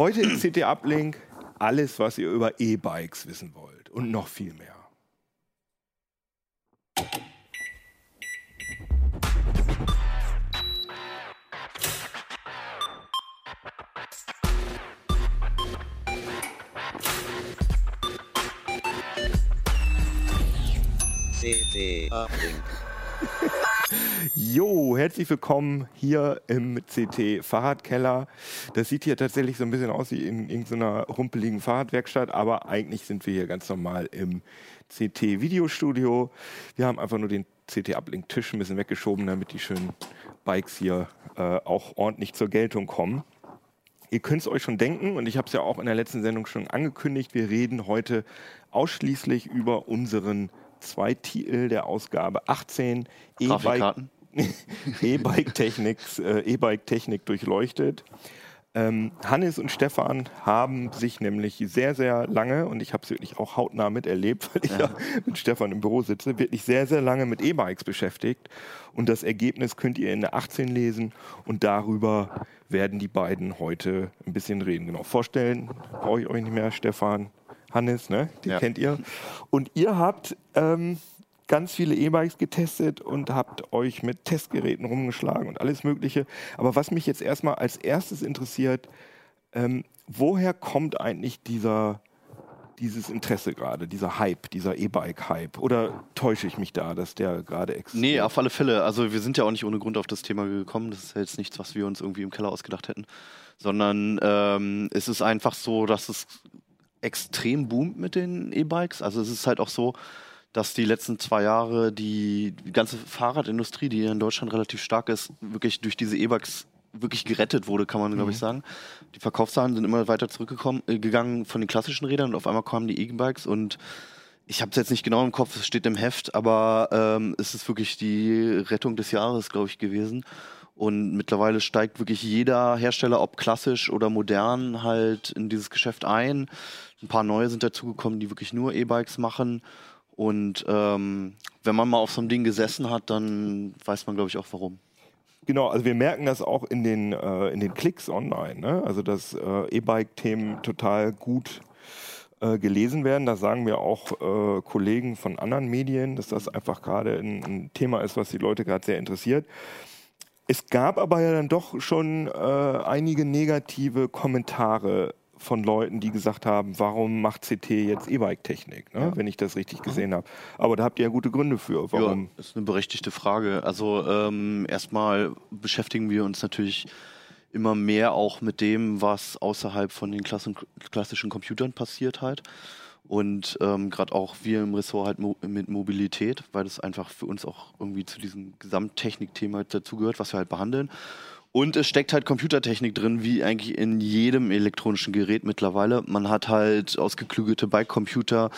Heute im CT Uplink alles, was ihr über E-Bikes wissen wollt und noch viel mehr. CT Uplink. Jo, herzlich willkommen hier im CT Fahrradkeller. Das sieht hier tatsächlich so ein bisschen aus wie in irgendeiner rumpeligen Fahrradwerkstatt, aber eigentlich sind wir hier ganz normal im CT Videostudio. Wir haben einfach nur den CT Uplink Tisch ein bisschen weggeschoben, damit die schönen Bikes hier äh, auch ordentlich zur Geltung kommen. Ihr könnt es euch schon denken, und ich habe es ja auch in der letzten Sendung schon angekündigt, wir reden heute ausschließlich über unseren zwei Titel der Ausgabe 18 E-Bike Grafikkarten. E-Bike Technik, äh, E-Bike Technik durchleuchtet. Ähm, Hannes und Stefan haben sich nämlich sehr, sehr lange, und ich habe es wirklich auch hautnah miterlebt, weil ich ja. mit Stefan im Büro sitze, wirklich sehr, sehr lange mit E-Bikes beschäftigt. Und das Ergebnis könnt ihr in der 18 lesen und darüber werden die beiden heute ein bisschen reden. Genau, vorstellen brauche ich euch nicht mehr, Stefan, Hannes, ne? Den Ja. kennt ihr. Und ihr habt ähm, ganz viele E-Bikes getestet und habt euch mit Testgeräten rumgeschlagen und alles Mögliche. Aber was mich jetzt erstmal als erstes interessiert, ähm, woher kommt eigentlich dieser, dieses Interesse gerade, dieser Hype, dieser E-Bike-Hype? Oder täusche ich mich da, dass der gerade existiert? Nee, auf alle Fälle. Also wir sind ja auch nicht ohne Grund auf das Thema gekommen. Das ist ja jetzt nichts, was wir uns irgendwie im Keller ausgedacht hätten. Sondern ähm, es ist einfach so, dass es extrem boomt mit den E-Bikes. Also es ist halt auch so, dass die letzten zwei Jahre die, ganze Fahrradindustrie, die in Deutschland relativ stark ist, wirklich durch diese E-Bikes wirklich gerettet wurde, kann man, glaube ich, sagen. Die Verkaufszahlen sind immer weiter zurückgekommen, äh, gegangen von den klassischen Rädern und auf einmal kamen die E-Bikes und ich habe es jetzt nicht genau im Kopf, es steht im Heft, aber ähm, es ist wirklich die Rettung des Jahres, glaube ich, gewesen. Und mittlerweile steigt wirklich jeder Hersteller, ob klassisch oder modern, halt in dieses Geschäft ein. Ein paar neue sind dazugekommen, die wirklich nur E-Bikes machen. Und ähm, wenn man mal auf so einem Ding gesessen hat, dann weiß man, glaube ich, auch warum. Genau, also wir merken das auch in den, äh, in den Klicks online. Ne? Also dass äh, E-Bike-Themen total gut äh, gelesen werden. Da sagen mir auch äh, Kollegen von anderen Medien, dass das einfach gerade ein, ein Thema ist, was die Leute gerade sehr interessiert. Es gab aber ja dann doch schon äh, einige negative Kommentare von Leuten, die gesagt haben, warum macht CT jetzt E-Bike-Technik, ne? wenn ich das richtig gesehen habe. Aber da habt ihr ja gute Gründe für. Warum? Ja, ist eine berechtigte Frage. Also ähm, erstmal beschäftigen wir uns natürlich immer mehr auch mit dem, was außerhalb von den klassischen Computern passiert halt. Und ähm, gerade auch wir im Ressort halt mo mit Mobilität, weil das einfach für uns auch irgendwie zu diesem Gesamttechnik-Thema dazugehört, was wir halt behandeln. Und es steckt halt Computertechnik drin, wie eigentlich in jedem elektronischen Gerät mittlerweile. Man hat halt ausgeklügelte Bike-Computer,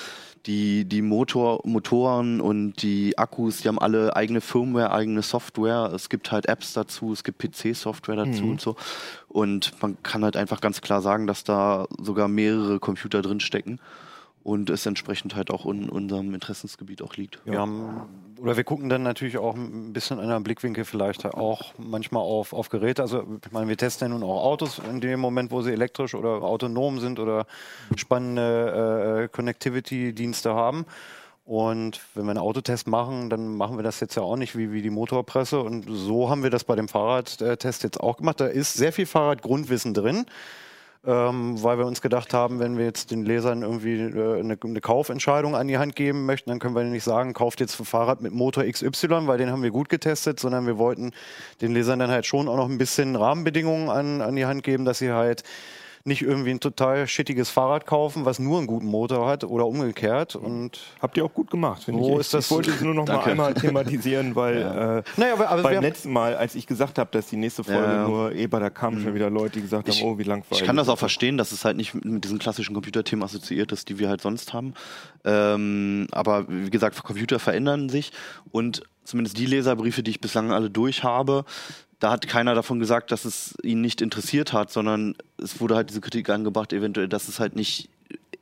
die, die Motor, Motoren und die Akkus, die haben alle eigene Firmware, eigene Software. Es gibt halt Apps dazu, es gibt PC-Software dazu Mhm. und so. Und man kann halt einfach ganz klar sagen, dass da sogar mehrere Computer drin stecken und es entsprechend halt auch in unserem Interessensgebiet auch liegt. Wir haben, oder wir gucken dann natürlich auch ein bisschen in einem Blickwinkel vielleicht auch manchmal auf, auf Geräte. Also ich meine, wir testen ja nun auch Autos in dem Moment, wo sie elektrisch oder autonom sind oder spannende äh, Connectivity-Dienste haben. Und wenn wir einen Autotest machen, dann machen wir das jetzt ja auch nicht wie, wie die Motorpresse. Und so haben wir das bei dem Fahrradtest jetzt auch gemacht. Da ist sehr viel Fahrradgrundwissen drin ähm, weil wir uns gedacht haben, wenn wir jetzt den Lesern irgendwie äh, eine, eine Kaufentscheidung an die Hand geben möchten, dann können wir nicht sagen, kauft jetzt ein Fahrrad mit Motor XY, weil den haben wir gut getestet, sondern wir wollten den Lesern dann halt schon auch noch ein bisschen Rahmenbedingungen an, an die Hand geben, dass sie halt nicht irgendwie ein total shittiges Fahrrad kaufen, was nur einen guten Motor hat oder umgekehrt. Und Habt ihr auch gut gemacht, finde So ich. ist das- ich wollte es nur noch mal einmal thematisieren, weil äh, Naja, aber- aber beim letzten Mal, als ich gesagt habe, dass die nächste Folge Ja. nur Eber, da kamen schon wieder Leute, die gesagt haben, Ich- oh, wie langweilig. Ich kann das auch verstehen, dass es halt nicht mit- mit diesen klassischen Computerthemen assoziiert ist, die wir halt sonst haben. Ähm, aber wie gesagt, Computer verändern sich und zumindest die Leserbriefe, die ich bislang alle durch habe, da hat keiner davon gesagt, dass es ihn nicht interessiert hat, sondern es wurde halt diese Kritik angebracht, eventuell, dass es halt nicht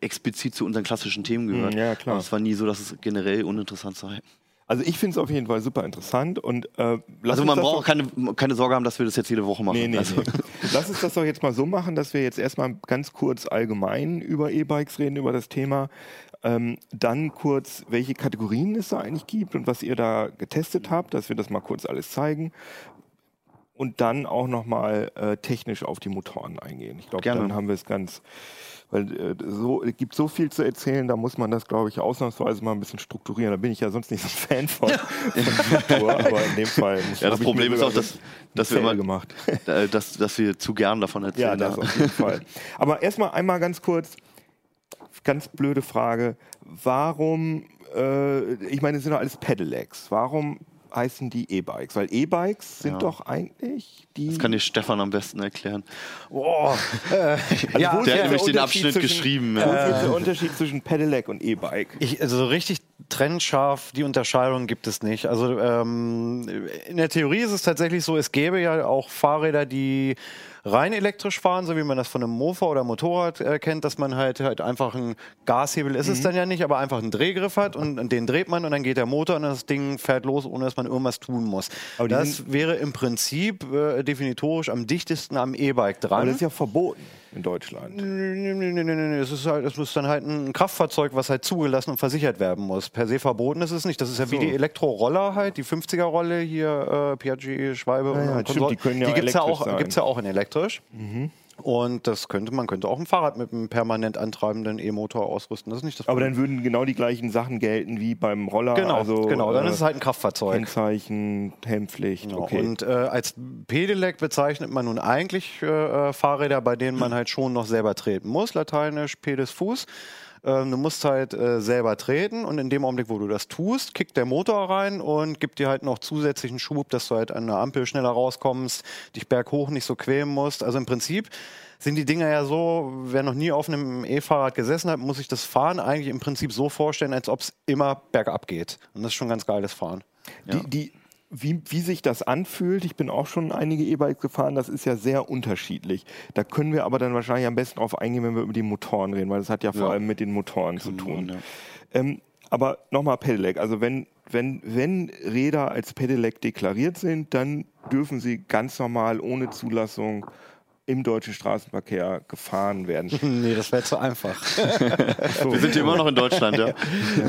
explizit zu unseren klassischen Themen gehört. Hm, ja, klar. Aber es war nie so, dass es generell uninteressant sei. Also ich finde es auf jeden Fall super interessant und äh, Also man braucht auch keine, keine Sorge haben, dass wir das jetzt jede Woche machen. Nee, nee, also, nee. Lass uns das doch jetzt mal so machen, dass wir jetzt erstmal ganz kurz allgemein über E-Bikes reden, über das Thema. Ähm, dann kurz, welche Kategorien es da eigentlich gibt und was ihr da getestet habt, dass wir das mal kurz alles zeigen. Und dann auch nochmal äh, technisch auf die Motoren eingehen. Ich glaube, dann haben wir es ganz, weil äh, so, es gibt so viel zu erzählen, da muss man das, glaube ich, ausnahmsweise mal ein bisschen strukturieren. Da bin ich ja sonst nicht so ein Fan von, von Struktur, aber in dem Fall muss, Ja, das Problem ist auch, dass, dass wir immer, gemacht. dass, dass wir zu gern davon Ja, erzählen. das auf jeden Fall. Aber erstmal einmal ganz kurz, ganz blöde Frage. Warum, äh, ich meine, es sind doch alles Pedelecs. Warum heißen die E-Bikes? Weil E-Bikes sind Ja. doch eigentlich die. Das kann dir Stefan am besten erklären. Boah, äh, ja, wo ist Der hat der nämlich den Abschnitt zwischen- geschrieben. Wo Ja. ist der Unterschied zwischen Pedelec und E-Bike? Also so richtig trennscharf, die Unterscheidung gibt es nicht. Also ähm, in der Theorie ist es tatsächlich so, es gäbe ja auch Fahrräder, die rein elektrisch fahren, so wie man das von einem Mofa oder Motorrad äh, kennt, dass man halt, halt einfach ein Gashebel ist Mhm. es dann ja nicht, aber einfach einen Drehgriff hat und, und den dreht man und dann geht der Motor und das Ding fährt los, ohne dass man irgendwas tun muss. Aber das wäre im Prinzip äh, definitorisch am dichtesten am E-Bike dran. Aber das ist ja verboten in Deutschland. Nee, nee, nee, nee, nee. Es ist halt, es muss dann halt ein Kraftfahrzeug, was halt zugelassen und versichert werden muss. Per se verboten ist es nicht. Das ist ja wie So. die Elektroroller halt, die 50er-Rolle hier, äh, Piaggio, Schwalbe Ja, ja, und stimmt, die können ja die gibt's ja elektrisch auch, sein. Mhm. gibt's ja auch in elektrisch. Und das könnte, man könnte auch ein Fahrrad mit einem permanent antreibenden E-Motor ausrüsten. Das ist nicht das Aber dann würden genau die gleichen Sachen gelten wie beim Roller. genau, also, genau, dann äh, ist es halt ein Kraftfahrzeug. Kennzeichen, Helmpflicht. Genau. Okay. Und äh, als Pedelec bezeichnet man nun eigentlich äh, äh, Fahrräder, bei denen man halt schon noch selber treten muss. Lateinisch Pedis Fuß. Ähm, du musst halt äh, selber treten und in dem Augenblick, wo du das tust, kickt der Motor rein und gibt dir halt noch zusätzlichen Schub, dass du halt an der Ampel schneller rauskommst, dich berghoch nicht so quälen musst. Also im Prinzip sind die Dinger ja so, wer noch nie auf einem E-Fahrrad gesessen hat, muss sich das Fahren eigentlich im Prinzip so vorstellen, als ob es immer bergab geht. Und das ist schon ganz geiles Fahren. Die, die, wie, wie sich das anfühlt, ich bin auch schon einige E-Bikes gefahren, das ist ja sehr unterschiedlich. Da können wir aber dann wahrscheinlich am besten drauf eingehen, wenn wir über die Motoren reden, weil das hat ja vor Ja. allem mit den Motoren zu tun. ja. Ähm, aber nochmal Pedelec, also wenn, wenn, wenn Räder als Pedelec deklariert sind, dann dürfen sie ganz normal ohne Zulassung im deutschen Straßenverkehr gefahren werden. Nee, das wäre zu einfach. Wir sind hier immer noch in Deutschland, ja.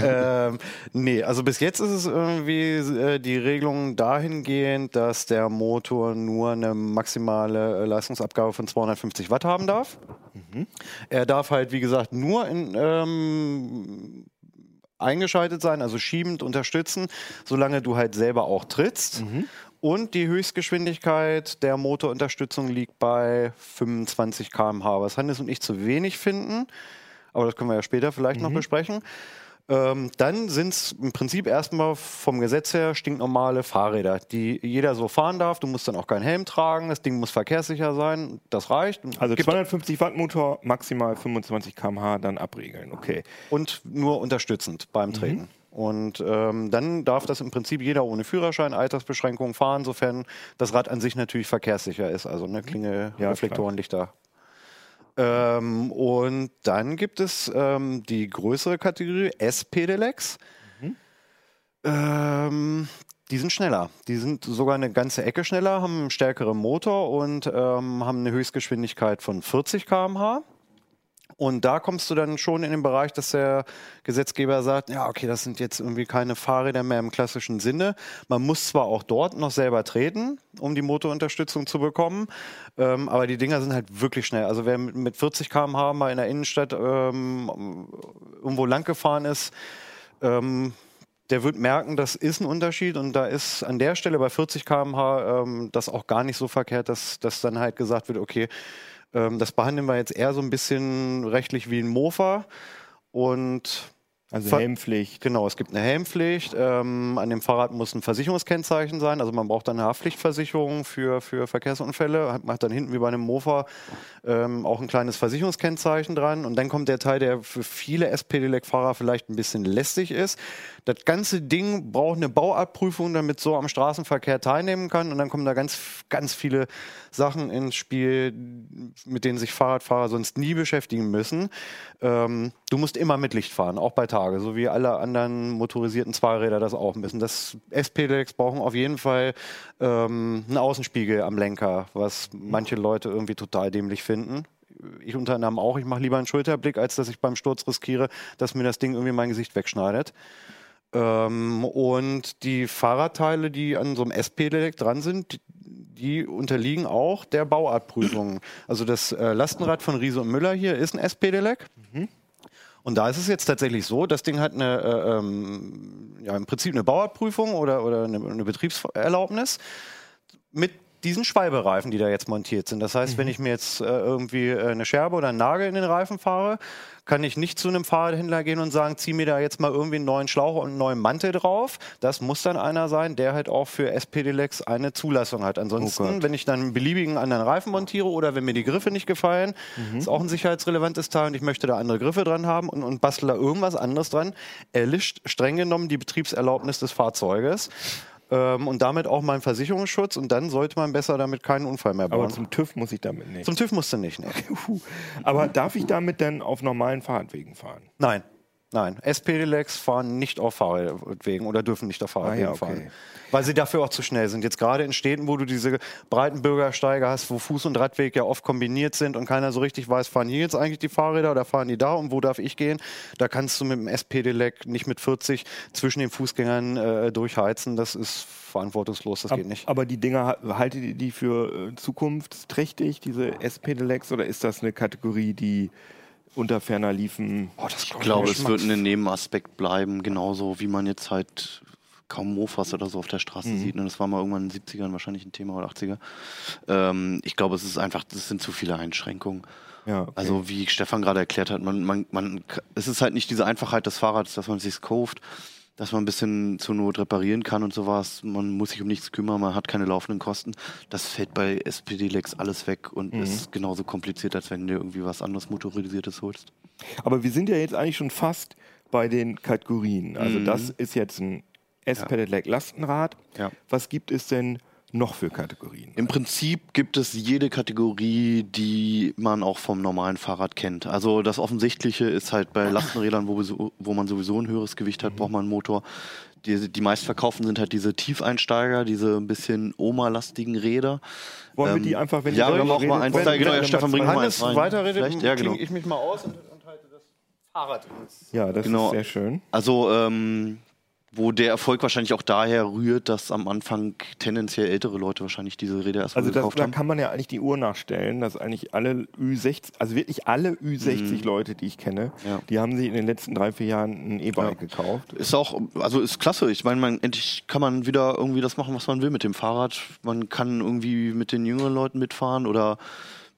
ähm, nee, also bis jetzt ist es irgendwie äh, die Regelung dahingehend, dass der Motor nur eine maximale äh, Leistungsabgabe von 250 Watt haben darf. Er darf halt, wie gesagt, nur in, ähm, eingeschaltet sein, also schiebend unterstützen, solange du halt selber auch trittst. Und die Höchstgeschwindigkeit der Motorunterstützung liegt bei 25 km/h, was Hannes und ich zu wenig finden. Aber das können wir ja später vielleicht noch besprechen. Ähm, dann sind es im Prinzip erstmal vom Gesetz her stinknormale Fahrräder, die jeder so fahren darf. Du musst dann auch keinen Helm tragen, das Ding muss verkehrssicher sein, das reicht. Also Gibt- 250 Watt Motor, maximal 25 km/h, dann abregeln. Okay. und nur unterstützend beim Treten. Und ähm, dann darf das im Prinzip jeder ohne Führerschein, Altersbeschränkung fahren, sofern das Rad an sich natürlich verkehrssicher ist. Also eine Klinge, Ja, Reflektoren, Lichter. Ähm, und dann gibt es ähm, die größere Kategorie S-Pedelecs. Ähm, die sind schneller. Die sind sogar eine ganze Ecke schneller, haben einen stärkeren Motor und ähm, haben eine Höchstgeschwindigkeit von 40 km/h. Und da kommst du dann schon in den Bereich, dass der Gesetzgeber sagt, ja, okay, das sind jetzt irgendwie keine Fahrräder mehr im klassischen Sinne. Man muss zwar auch dort noch selber treten, um die Motorunterstützung zu bekommen, ähm, aber die Dinger sind halt wirklich schnell. Also wer mit mit 40 km/h mal in der Innenstadt ähm, irgendwo lang gefahren ist, ähm, der wird merken, das ist ein Unterschied und da ist an der Stelle bei 40 km/h ähm, das auch gar nicht so verkehrt, dass, dass dann halt gesagt wird, okay, ähm, das behandeln wir jetzt eher so ein bisschen rechtlich wie ein Mofa und Also Helmpflicht. Genau, es gibt eine Helmpflicht. Ähm, an dem Fahrrad muss ein Versicherungskennzeichen sein. Also man braucht dann eine Haftpflichtversicherung für, für Verkehrsunfälle. Hat, macht dann hinten wie bei einem Mofa ähm, auch ein kleines Versicherungskennzeichen dran. Und dann kommt der Teil, der für viele SP-Delec-Fahrer vielleicht ein bisschen lästig ist. Das ganze Ding braucht eine Bauabprüfung, damit so am Straßenverkehr teilnehmen kann. Und dann kommen da ganz, ganz viele Sachen ins Spiel, mit denen sich Fahrradfahrer sonst nie beschäftigen müssen. Ähm, du musst immer mit Licht fahren, auch bei Tag. heutzutage, so wie alle anderen motorisierten Zweiräder das auch müssen. Das S-Pedelecs brauchen auf jeden Fall ähm, einen Außenspiegel am Lenker, was manche Leute irgendwie total dämlich finden. Ich unter anderem auch. Ich mache lieber einen Schulterblick, als dass ich beim Sturz riskiere, dass mir das Ding irgendwie mein Gesicht wegschneidet. Ähm, und die Fahrradteile, die an so einem S-Pedelec dran sind, die unterliegen auch der Bauartprüfung. Also das äh, Lastenrad von Riese und Müller hier ist ein S-Pedelec. Und da ist es jetzt tatsächlich so, das Ding hat eine, äh, ähm, ja, im Prinzip eine Bauartprüfung oder, oder eine, eine Betriebserlaubnis mit diesen Schwalbereifen, die da jetzt montiert sind. Das heißt, wenn ich mir jetzt äh, irgendwie äh, eine Scherbe oder einen Nagel in den Reifen fahre, kann ich nicht zu einem Fahrradhändler gehen und sagen, zieh mir da jetzt mal irgendwie einen neuen Schlauch und einen neuen Mantel drauf. Das muss dann einer sein, der halt auch für SPD-Lex eine Zulassung hat. Ansonsten, wenn ich dann einen beliebigen anderen Reifen montiere oder wenn mir die Griffe nicht gefallen, ist auch ein sicherheitsrelevantes Teil und ich möchte da andere Griffe dran haben und, und bastel da irgendwas anderes dran, erlischt streng genommen die Betriebserlaubnis des Fahrzeuges. Ähm, und damit auch meinen Versicherungsschutz und dann sollte man besser damit keinen Unfall mehr Aber bauen. zum TÜV muss ich damit nicht. Zum TÜV musst du nicht, ne? Aber darf ich damit dann auf normalen Fahrradwegen fahren? Nein. Nein, S-Pedelecs fahren nicht auf Fahrradwegen oder dürfen nicht auf Fahrradwegen Ah, ja, okay. fahren. Weil sie dafür auch zu schnell sind. Jetzt gerade in Städten, wo du diese breiten Bürgersteige hast, wo Fuß- und Radweg ja oft kombiniert sind und keiner so richtig weiß, fahren hier jetzt eigentlich die Fahrräder oder fahren die da und wo darf ich gehen, da kannst du mit dem S-Pedelec nicht mit 40 zwischen den Fußgängern äh, durchheizen. Das ist verantwortungslos, das geht nicht. Aber die Dinger, ha- haltet ihr die für äh, zukunftsträchtig, diese S-Pedelecs, oder ist das eine Kategorie, die unter ferner liefen? Ich glaube, es wird ein Nebenaspekt bleiben, genauso wie man jetzt halt kaum Mofas oder so auf der Straße sieht. Ne? Das war mal irgendwann in den 70ern wahrscheinlich ein Thema oder 80er. Ähm, ich glaube, es ist einfach, das sind zu viele Einschränkungen. Ja, okay. Also wie Stefan gerade erklärt hat, man, man, man, es ist halt nicht diese Einfachheit des Fahrrads, dass man sich kauft, dass man ein bisschen zur Not reparieren kann und sowas. Man muss sich um nichts kümmern, man hat keine laufenden Kosten. Das fällt bei SPD-Lex alles weg und ist genauso kompliziert, als wenn du irgendwie was anderes Motorisiertes holst. Aber wir sind ja jetzt eigentlich schon fast bei den Kategorien. Also Mhm. das ist jetzt ein S-Pedelec Lastenrad. Ja. Was gibt es denn noch für Kategorien? Im Prinzip gibt es jede Kategorie, die man auch vom normalen Fahrrad kennt. Also das Offensichtliche ist halt bei Lastenrädern, wo, wir wo man sowieso ein höheres Gewicht hat, braucht man einen Motor. Die, die meistverkauften sind halt diese Tiefeinsteiger, diese ein bisschen Oma-lastigen Räder. Wollen wir Ähm, die einfach, wenn ja, ihr wir haben auch mal eins redet, da, genau, ja, Stefan, bring mal eins rein. weiterredet, Vielleicht? Ja, genau. ich mich mal aus und, und halte das Fahrrad ins Ja, das Genau. ist sehr schön. Also, ähm, wo der Erfolg wahrscheinlich auch daher rührt, dass am Anfang tendenziell ältere Leute wahrscheinlich diese Räder erstmal Also das, gekauft da haben. kann man ja eigentlich die Uhr nachstellen, dass eigentlich alle Ü60, also wirklich alle Ü60 Leute, die ich kenne, Mhm. Ja. die haben sich in den letzten drei, vier Jahren ein E-Bike gekauft. Ist auch, also ist klasse. Ich meine, man, endlich kann man wieder irgendwie das machen, was man will mit dem Fahrrad. Man kann irgendwie mit den jüngeren Leuten mitfahren oder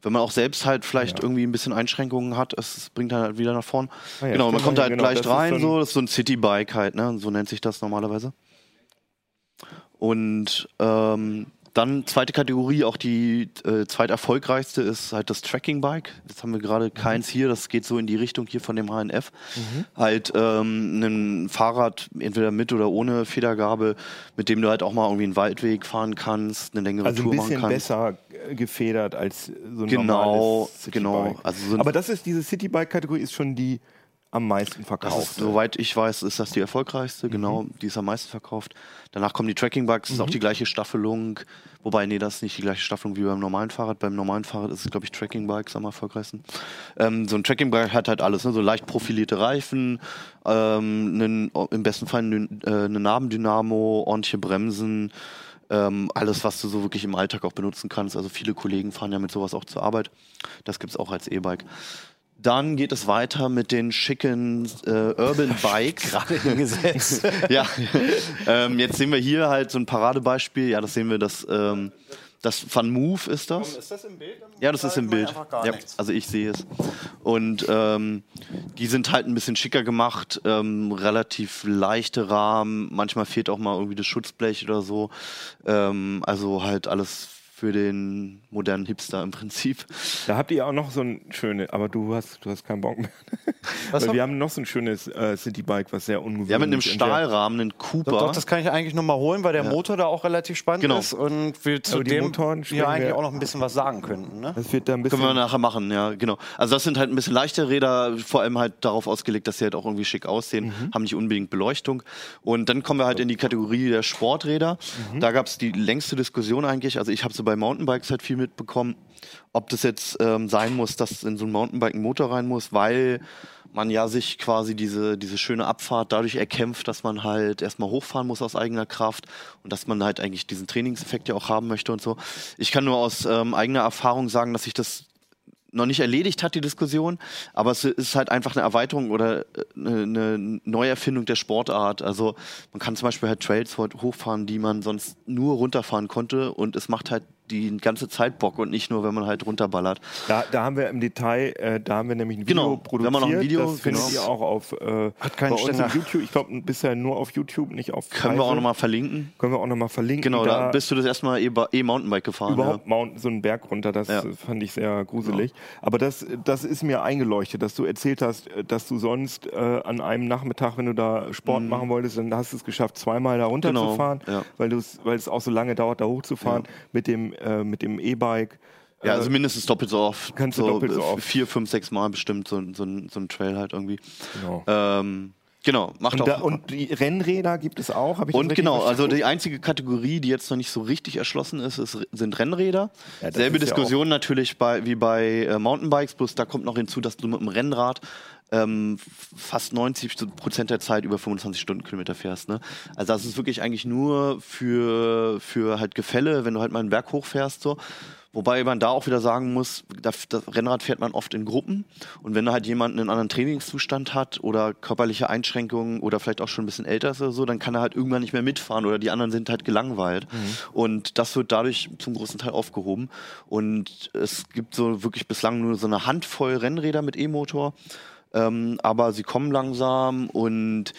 wenn man auch selbst halt vielleicht irgendwie ein bisschen Einschränkungen hat, es bringt halt wieder nach vorn. Ah ja, genau, man stimmt, kommt da halt genau, ist rein, so ein- so, das ist so ein Citybike halt, ne? So nennt sich das normalerweise. Und ähm, dann zweite Kategorie, auch die äh, zweiterfolgreichste ist halt das Tracking-Bike. Jetzt haben wir gerade keins hier, das geht so in die Richtung hier von dem HNF. Halt ähm, ein Fahrrad, entweder mit oder ohne Federgabel, mit dem du halt auch mal irgendwie einen Waldweg fahren kannst, eine längere Also ein Tour machen bisschen kannst. besser äh, gefedert als so ein Genau, normales Citybike. genau. Also so ein- Aber das ist diese Citybike-Kategorie ist schon die am meisten verkauft. ist, soweit ich weiß, ist das die erfolgreichste, genau, die ist am meisten verkauft. Danach kommen die Tracking-Bugs, ist auch die gleiche Staffelung, wobei, nee, das ist nicht die gleiche Staffelung wie beim normalen Fahrrad. Beim normalen Fahrrad ist es, glaube ich, Tracking-Bikes am erfolgreichsten. Ähm, so ein Tracking-Bike hat halt alles, ne? so leicht profilierte Reifen, ähm, einen, im besten Fall eine, äh, eine Nabendynamo, ordentliche Bremsen, ähm, alles, was du so wirklich im Alltag auch benutzen kannst. Also viele Kollegen fahren ja mit sowas auch zur Arbeit. Das gibt's auch als E-Bike. Dann geht es weiter mit den schicken äh, Urban Bikes. Gerade hingesetzt. ja, ähm, jetzt sehen wir hier halt so ein Paradebeispiel. Ja, das sehen wir, das, ähm, das Van Move ist das. Ist das im Bild? Ja, das ist im Bild. Ja, also ich sehe es. Und ähm, die sind halt ein bisschen schicker gemacht, ähm, relativ leichte Rahmen. Manchmal fehlt auch mal irgendwie das Schutzblech oder so. Ähm, also halt alles für den modernen Hipster im Prinzip. Da habt ihr auch noch so ein schöne, aber du hast, du hast keinen Bock mehr. Was Weil haben- wir haben noch so ein schönes äh, Citybike, was sehr ungewöhnlich Ja, mit einem Stahlrahmen, einen Cooper. Doch, doch, das kann ich eigentlich nochmal holen, weil der Motor da auch relativ spannend Genau. ist und wir zu die dem Motoren ja eigentlich wir- auch noch ein bisschen was sagen könnten. Ne? Das wird da ein bisschen. Können wir nachher machen, ja, genau. Also das sind halt ein bisschen leichte Räder, vor allem halt darauf ausgelegt, dass sie halt auch irgendwie schick aussehen, Mhm. haben nicht unbedingt Beleuchtung. Und dann kommen wir halt in die Kategorie der Sporträder. Mhm. Da gab es die längste Diskussion eigentlich. Also ich habe so bei Mountainbikes halt viel mitbekommen, ob das jetzt ähm, sein muss, dass in so ein Mountainbike ein Motor rein muss, weil man ja sich quasi diese, diese schöne Abfahrt dadurch erkämpft, dass man halt erstmal hochfahren muss aus eigener Kraft und dass man halt eigentlich diesen Trainingseffekt ja auch haben möchte und so. Ich kann nur aus ähm, eigener Erfahrung sagen, dass ich das noch nicht erledigt hat, die Diskussion, aber es ist halt einfach eine Erweiterung oder äh, eine, Neuerfindung der Sportart. Also man kann zum Beispiel halt Trails hochfahren, die man sonst nur runterfahren konnte und es macht halt die ganze Zeit Bock und nicht nur, wenn man halt runterballert. Da, da haben wir im Detail, äh, da haben wir nämlich ein Video Genau, wir produziert. haben auch noch ein Video, das findet genau. ihr auch auf äh, Hat keinen bei uns Ständer. auf YouTube. Ich glaube bisher nur auf YouTube, nicht auf Können wir auch nochmal verlinken. Können wir auch nochmal verlinken. Genau, da da bist du das erstmal E-Mountainbike gefahren. überhaupt Mountain, so einen Berg runter, das Ja. fand ich sehr gruselig. Aber das, das ist mir eingeleuchtet, dass du erzählt hast, äh, dass du sonst äh, an einem Nachmittag, wenn du da Sport machen wolltest, dann hast du es geschafft, zweimal da runterzufahren, Mhm. Genau, ja. weil es auch so lange dauert, da hochzufahren mit dem äh, mit dem E-Bike. Ja, Äh, also mindestens doppelt so oft. Kannst du doppelt so äh, oft. Vier, fünf, sechs Mal bestimmt so, ein- so, so ein Trail halt irgendwie. Genau. Ähm, genau, macht und, auch. da, und die Rennräder gibt es auch, habe ich Und genau, also die einzige Kategorie, die jetzt noch nicht so richtig erschlossen ist, ist sind Rennräder. Ja, Selbe ist ja Diskussion natürlich bei, wie bei äh, Mountainbikes, bloß da kommt noch hinzu, dass du mit dem Rennrad ähm, fast 90 Prozent der Zeit über 25 Stundenkilometer fährst. Ne? Also das ist wirklich eigentlich nur für, für halt Gefälle, wenn du halt mal einen Berg hochfährst. So. Wobei man da auch wieder sagen muss, das, das Rennrad fährt man oft in Gruppen und wenn da halt jemand einen anderen Trainingszustand hat oder körperliche Einschränkungen oder vielleicht auch schon ein bisschen älter ist oder so, dann kann er halt irgendwann nicht mehr mitfahren oder die anderen sind halt gelangweilt. Und das wird dadurch zum großen Teil aufgehoben. Und es gibt so wirklich bislang nur so eine Handvoll Rennräder mit E-Motor, ähm, aber sie kommen langsam und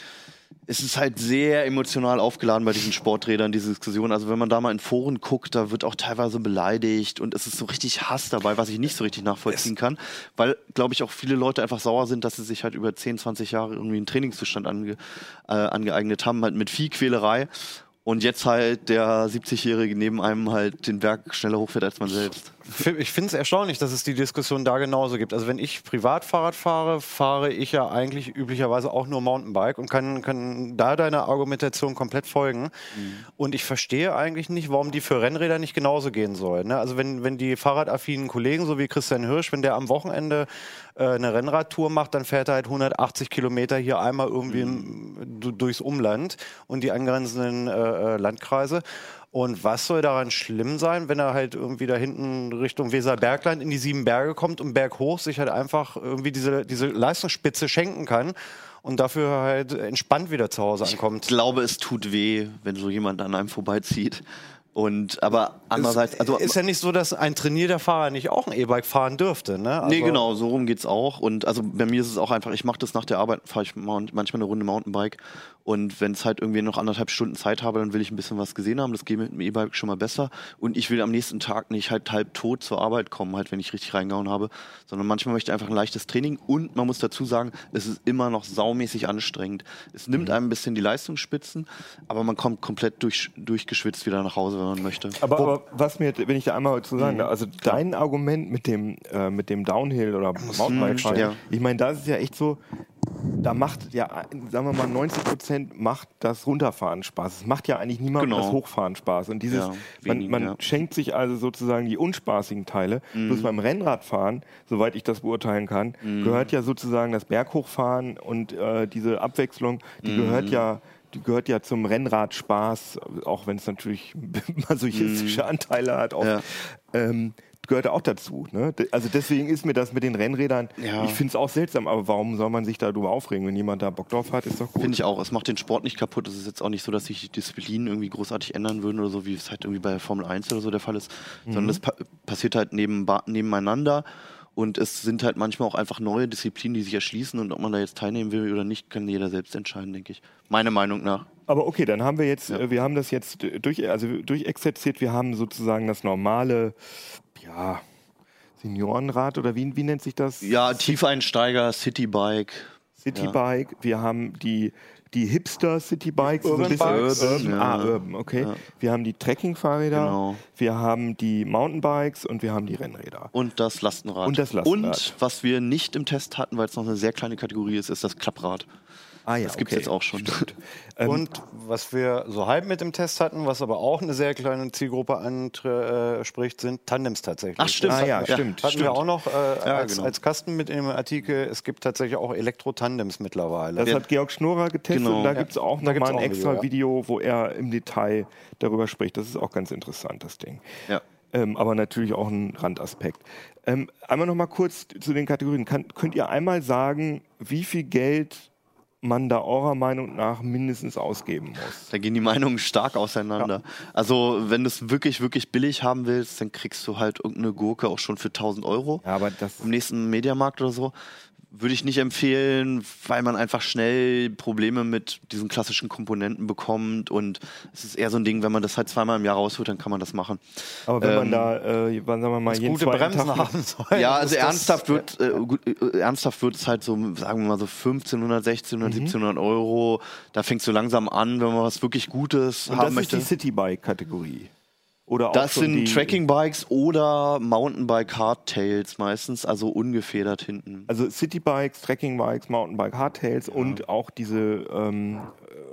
es ist halt sehr emotional aufgeladen bei diesen Sporträdern, diese Diskussion. Also wenn man da mal in Foren guckt, da wird auch teilweise beleidigt und es ist so richtig Hass dabei, was ich nicht so richtig nachvollziehen kann. Weil, glaube ich, auch viele Leute einfach sauer sind, dass sie sich halt über 10, 20 Jahre irgendwie einen Trainingszustand ange, äh, angeeignet haben, halt mit viel Quälerei. Und jetzt halt der 70-Jährige neben einem halt den Berg schneller hochfährt als man selbst. Ich finde es erstaunlich, dass es die Diskussion da genauso gibt. Also wenn ich Privatfahrrad fahre, fahre ich ja eigentlich üblicherweise auch nur Mountainbike und kann, kann da deiner Argumentation komplett folgen. Und ich verstehe eigentlich nicht, warum die für Rennräder nicht genauso gehen soll. Ne? Also wenn, wenn die fahrradaffinen Kollegen, so wie Christian Hirsch, wenn der am Wochenende äh, eine Rennradtour macht, dann fährt er halt 180 Kilometer hier einmal irgendwie im, du- durchs Umland und die angrenzenden äh, äh, Landkreise. Und was soll daran schlimm sein, wenn er halt irgendwie da hinten Richtung Weserbergland in die sieben Berge kommt und berghoch sich halt einfach irgendwie diese, diese Leistungsspitze schenken kann und dafür halt entspannt wieder zu Hause Ich ankommt? glaube, es tut weh, wenn so jemand an einem vorbeizieht. Und aber andererseits, also ist ja nicht so, dass ein trainierter Fahrer nicht auch ein E-Bike fahren dürfte. Ne? Also, nee, genau, so rum geht's auch. Und also bei mir ist es auch einfach, ich mache das nach der Arbeit, fahre ich manchmal eine Runde Mountainbike. Und wenn es halt irgendwie noch anderthalb Stunden Zeit habe, dann will ich ein bisschen was gesehen haben. Das geht mit dem E-Bike schon mal besser. Und ich will am nächsten Tag nicht halt halb tot zur Arbeit kommen, halt wenn ich richtig reingehauen habe. Sondern manchmal möchte ich einfach ein leichtes Training. Und man muss dazu sagen, es ist immer noch saumäßig anstrengend. Es nimmt einem ein bisschen die Leistungsspitzen, aber man kommt komplett durch, durchgeschwitzt wieder nach Hause, wenn man möchte. Aber, aber was mir, wenn ich da einmal zu Mhm. sagen darf, also dein Argument mit dem, äh, mit dem Downhill oder Mountainbike fahren, Mhm, ja. ich meine, da ist es ja echt so, da macht ja, sagen wir mal, 90 Prozent macht das Runterfahren Spaß. Es macht ja eigentlich niemandem Genau. das Hochfahren Spaß. Und dieses, Ja, man, wenig, man ja. Mhm. schenkt sich also sozusagen die unspaßigen Teile. Bloß beim Rennradfahren, soweit ich das beurteilen kann, Mhm. gehört ja sozusagen das Berghochfahren und äh, diese Abwechslung, die Mhm. gehört ja die gehört ja zum Rennradspaß, auch wenn es natürlich masochistische Anteile hat. Auch, Mhm. Ja. ähm, gehört auch dazu. Ne? Also deswegen ist mir das mit den Rennrädern, Ja. ich finde es auch seltsam, aber warum soll man sich darüber aufregen? Wenn jemand da Bock drauf hat, ist doch gut. Finde ich auch. Es macht den Sport nicht kaputt. Es ist jetzt auch nicht so, dass sich die Disziplinen irgendwie großartig ändern würden oder so, wie es halt irgendwie bei Formel 1 oder so der Fall ist. Sondern das pa passiert halt neben, nebeneinander. Und es sind halt manchmal auch einfach neue Disziplinen, die sich erschließen. Und ob man da jetzt teilnehmen will oder nicht, kann jeder selbst entscheiden, denke ich. Meiner Meinung nach. Aber okay, dann haben wir jetzt, Ja. äh, wir haben das jetzt durch, also durchexerziert, wir haben sozusagen das normale, ja, Seniorenrad oder wie, wie nennt sich das? Ja, Tiefeinsteiger, Citybike. Citybike. Wir haben die, die Hipster Citybikes. Urban Bikes. Urban, Ja. Ah, Urban, okay. Ja. Wir haben die Trekkingfahrräder. Genau. Wir haben die Mountainbikes und wir haben die Rennräder. Und das Lastenrad. Und das Lastenrad. Und was wir nicht im Test hatten, weil es noch eine sehr kleine Kategorie ist, ist das Klapprad. Ah ja, Das gibt's jetzt auch schon. Ähm, Und was wir so halb mit dem Test hatten, was aber auch eine sehr kleine Zielgruppe anspricht, sind Tandems tatsächlich. Ach, stimmt. Ah ja, Ja. stimmt. Hatten wir stimmt. auch noch äh, als, genau. als Kasten mit im Artikel. Es gibt tatsächlich auch Elektro-Tandems mittlerweile. Das hat Georg Schnurrer getestet Genau. und da Ja. gibt es auch Da noch gibt's mal ein extra Video, ja. Video, wo er im Detail darüber spricht. Das ist auch ganz interessant, das Ding. Ja. Ähm, aber natürlich auch ein Randaspekt. Ähm, einmal noch mal kurz zu den Kategorien. Kann, könnt ihr einmal sagen, wie viel Geld man da eurer Meinung nach mindestens ausgeben muss? Da gehen die Meinungen stark auseinander. Also, wenn du es wirklich, wirklich billig haben willst, dann kriegst du halt irgendeine Gurke auch schon für 1000 Euro. Ja, aber das Im nächsten Mediamarkt oder so. Würde ich nicht empfehlen, weil man einfach schnell Probleme mit diesen klassischen Komponenten bekommt. Und es ist eher so ein Ding, wenn man das halt zweimal im Jahr rausholt, dann kann man das machen. Aber wenn man Ähm, da, äh, wann sagen wir mal, jeden gute zweiten Bremsen Tag haben soll. Ja, also das- ernsthaft wird, äh, gut, äh, ernsthaft wird es halt so, sagen wir mal so 1500, 1600, Mhm. 1700 Euro. Da fängst du langsam an, wenn man was wirklich Gutes Und haben das möchte. ist die Citybike-Kategorie. Oder auch Das schon sind Tracking-Bikes oder Mountainbike-Hardtails meistens, also ungefedert hinten. Also Citybikes, Trekkingbikes, Mountainbike, Hardtails und auch diese ähm,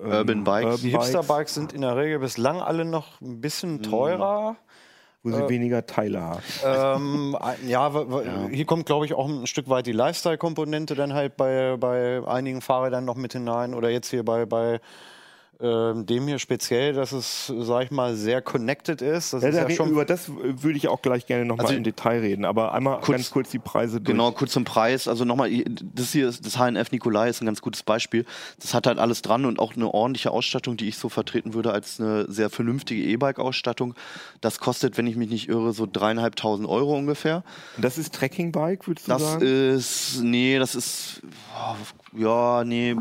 ähm, Urban Bikes. Die Hipster-Bikes sind in der Regel bislang alle noch ein Mhm. bisschen teurer. wo sie weniger Teile haben. ähm, ja, w- hier kommt, glaube ich, auch ein Stück weit die Lifestyle-Komponente dann halt bei, bei einigen Fahrrädern noch mit hinein. Oder jetzt hier bei, bei ähm, dem hier speziell, dass es, sag ich mal, sehr connected ist. Das Ja, ist ja schon über das würde ich auch gleich gerne nochmal Also- im Detail reden, aber einmal Kurz- ganz kurz die Preise durch. Genau, kurz zum Preis. Also nochmal, das hier ist das HNF Nikolai ist ein ganz gutes Beispiel. Das hat halt alles dran und auch eine ordentliche Ausstattung, die ich so vertreten würde als eine sehr vernünftige E-Bike-Ausstattung. Das kostet, wenn ich mich nicht irre, so dreieinhalbtausend Euro ungefähr. Das ist Trekkingbike, würdest du Das sagen? ist, nee, das ist, ja, nee,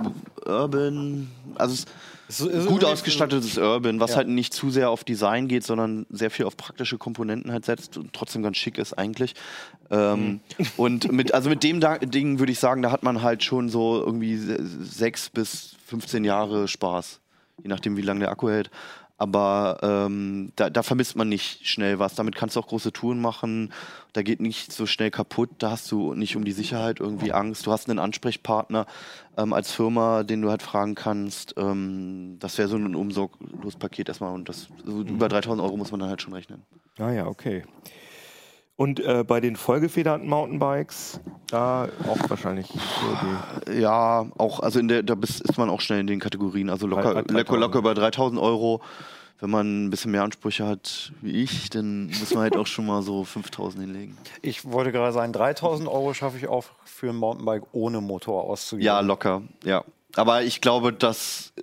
Urban. Also es Es ist gut ausgestattetes Urban, was Ja. halt nicht zu sehr auf Design geht, sondern sehr viel auf praktische Komponenten halt setzt und trotzdem ganz schick ist eigentlich. Ähm, Und mit, also mit dem da Ding würde ich sagen, da hat man halt schon so irgendwie se- sechs bis 15 Jahre Spaß, je nachdem, wie lange der Akku hält. Aber ähm, da, da vermisst man nicht schnell was. Damit kannst du auch große Touren machen. Da geht nicht so schnell kaputt. Da hast du nicht um die Sicherheit irgendwie Angst. Du hast einen Ansprechpartner ähm, als Firma, den du halt fragen kannst. Ähm, das wäre so ein Umsorglospaket erstmal. Und das so über 3000 Euro muss man dann halt schon rechnen. Ah ja, okay. Und äh, bei den vollgefederten Mountainbikes, da auch wahrscheinlich die, Ja, auch, also in der, da bist, ist man auch schnell in den Kategorien. Also locker, Bei- bei locker, 3000. locker über 3000 Euro. Wenn man ein bisschen mehr Ansprüche hat wie ich, dann muss man halt auch schon mal so 5000 hinlegen. Ich wollte gerade sagen, 3000 Euro schaffe ich auch für ein Mountainbike ohne Motor auszugeben. Ja, locker, ja. Aber ich glaube, dass, äh,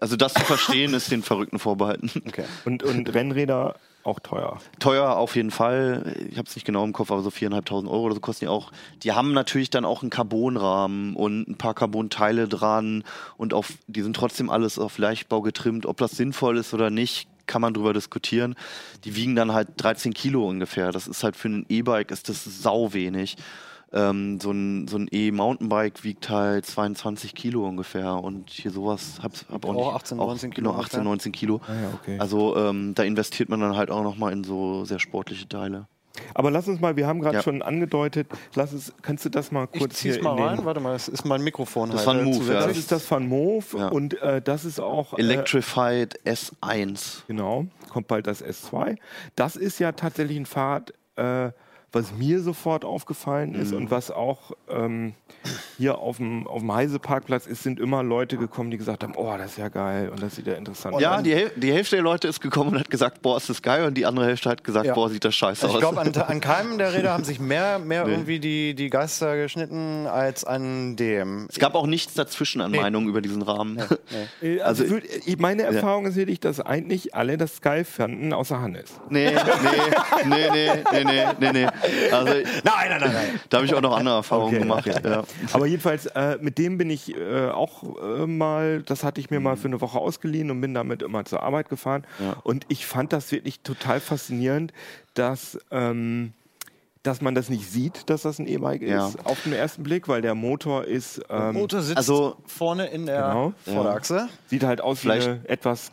also das zu verstehen, ist den Verrückten vorbehalten. Okay. und, und Rennräder auch teuer. Teuer auf jeden Fall. Ich habe es nicht genau im Kopf, aber so 4.500 Euro oder so kosten die auch. Die haben natürlich dann auch einen Carbonrahmen und ein paar Carbonteile dran und auf, die sind trotzdem alles auf Leichtbau getrimmt. Ob das sinnvoll ist oder nicht, kann man drüber diskutieren. Die wiegen dann halt 13 Kilo ungefähr. Das ist halt für ein E-Bike ist das sau wenig. Ähm, so ein, so ein E-Mountainbike wiegt halt 22 Kilo ungefähr und hier sowas hab, hab auch, Auch nicht, 18, 19 Kilo Genau, 18, ungefähr. 19 Kilo. Ah ja, okay. Also ähm, da investiert man dann halt auch nochmal in so sehr sportliche Teile. Aber lass uns mal, wir haben gerade Ja. schon angedeutet, lass es, kannst du das mal Ich kurz zieh's hier mal in rein. den, Warte mal, das ist mein Mikrofon. Das halt, ein äh, Move, ja. Das ist das Van Moof Ja. und äh, das ist auch äh, Electrified S1. Genau, kommt bald das S2. Das ist ja tatsächlich ein Fahrrad, äh, was mir sofort aufgefallen ist Mhm. und was auch ähm, hier auf dem, auf dem Heise-Parkplatz ist, sind immer Leute gekommen, die gesagt haben, oh, das ist ja geil und das sieht ja interessant aus. Ja, die, Häl- die Hälfte der Leute ist gekommen und hat gesagt, boah, ist das geil. Und die andere Hälfte hat gesagt, Ja. boah, sieht das scheiße Also aus. ich glaube, an, an keinem der Räder haben sich mehr, mehr Nee. irgendwie die, die Geister geschnitten als an dem. es gab auch nichts dazwischen an Meinungen über diesen Rahmen. Äh, Also, Also- ich- meine Erfahrung ist wirklich, dass eigentlich alle das geil fanden, außer Hannes. nee, nee, nee, nee, nee, nee, nee, nee. Also, Nein, nein, nein, nein. da habe ich auch noch andere Erfahrungen Okay, gemacht. Ja. Aber jedenfalls, äh, mit dem bin ich äh, auch äh, mal, das hatte ich mir mal für eine Woche ausgeliehen und bin damit immer zur Arbeit gefahren. Ja. Und ich fand das wirklich total faszinierend, dass, ähm, dass man das nicht sieht, dass das ein E-Bike Ja. ist, auf den ersten Blick, weil der Motor ist, ähm, Motor sitzt also- vorne in der Genau. Vorderachse. sieht halt aus Vielleicht- wie eine etwas,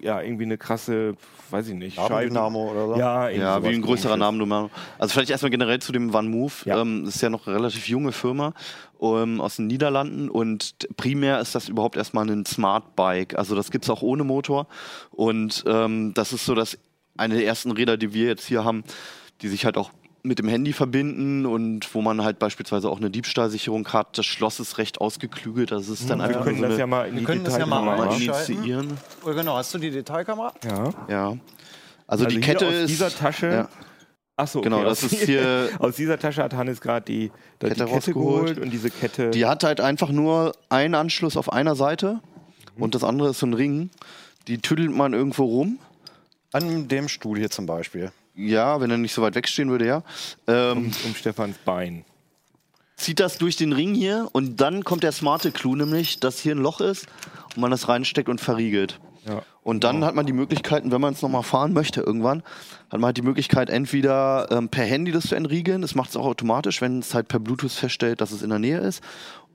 ja, irgendwie eine krasse, weiß ich nicht, Dynamo oder so. Ja, irgendwie Ja, wie ein größerer. Name. Nummer. Also vielleicht erstmal generell zu dem Van Move. Ja. Ähm, das ist ja noch eine relativ junge Firma ähm, aus den Niederlanden und primär ist das überhaupt erstmal ein Smart Bike. Also das gibt's auch ohne Motor und ähm, das ist so das eine der ersten Räder, die wir jetzt hier haben, die sich halt auch mit dem Handy verbinden und wo man halt beispielsweise auch eine Diebstahlsicherung hat. Das Schloss ist recht ausgeklügelt, das ist dann Wir einfach können nur so das eine ja mal in Wir die können das ja mal einstellen. initiieren. Oh, genau, hast du die Detailkamera? Ja. Ja. Also, Also die Kette aus ist dieser Tasche. Ja. Achso, Genau, das ist hier Aus dieser Tasche hat Hannes gerade die, Kette die Kette rausgeholt. geholt und diese Kette. Die hat halt einfach nur einen Anschluss auf einer Seite und das andere ist so ein Ring. Die tüdelt man irgendwo rum. An dem Stuhl hier zum Beispiel. Ja, wenn er nicht so weit wegstehen würde, ja. Ähm, um Stefans Bein. zieht das durch den Ring hier und dann kommt der smarte Clou, nämlich, dass hier ein Loch ist und man das reinsteckt und verriegelt. Ja. Und dann hat man die Möglichkeiten, wenn man es nochmal fahren möchte irgendwann, hat man halt die Möglichkeit, entweder ähm, per Handy das zu entriegeln, das macht es auch automatisch, wenn es halt per Bluetooth feststellt, dass es in der Nähe ist.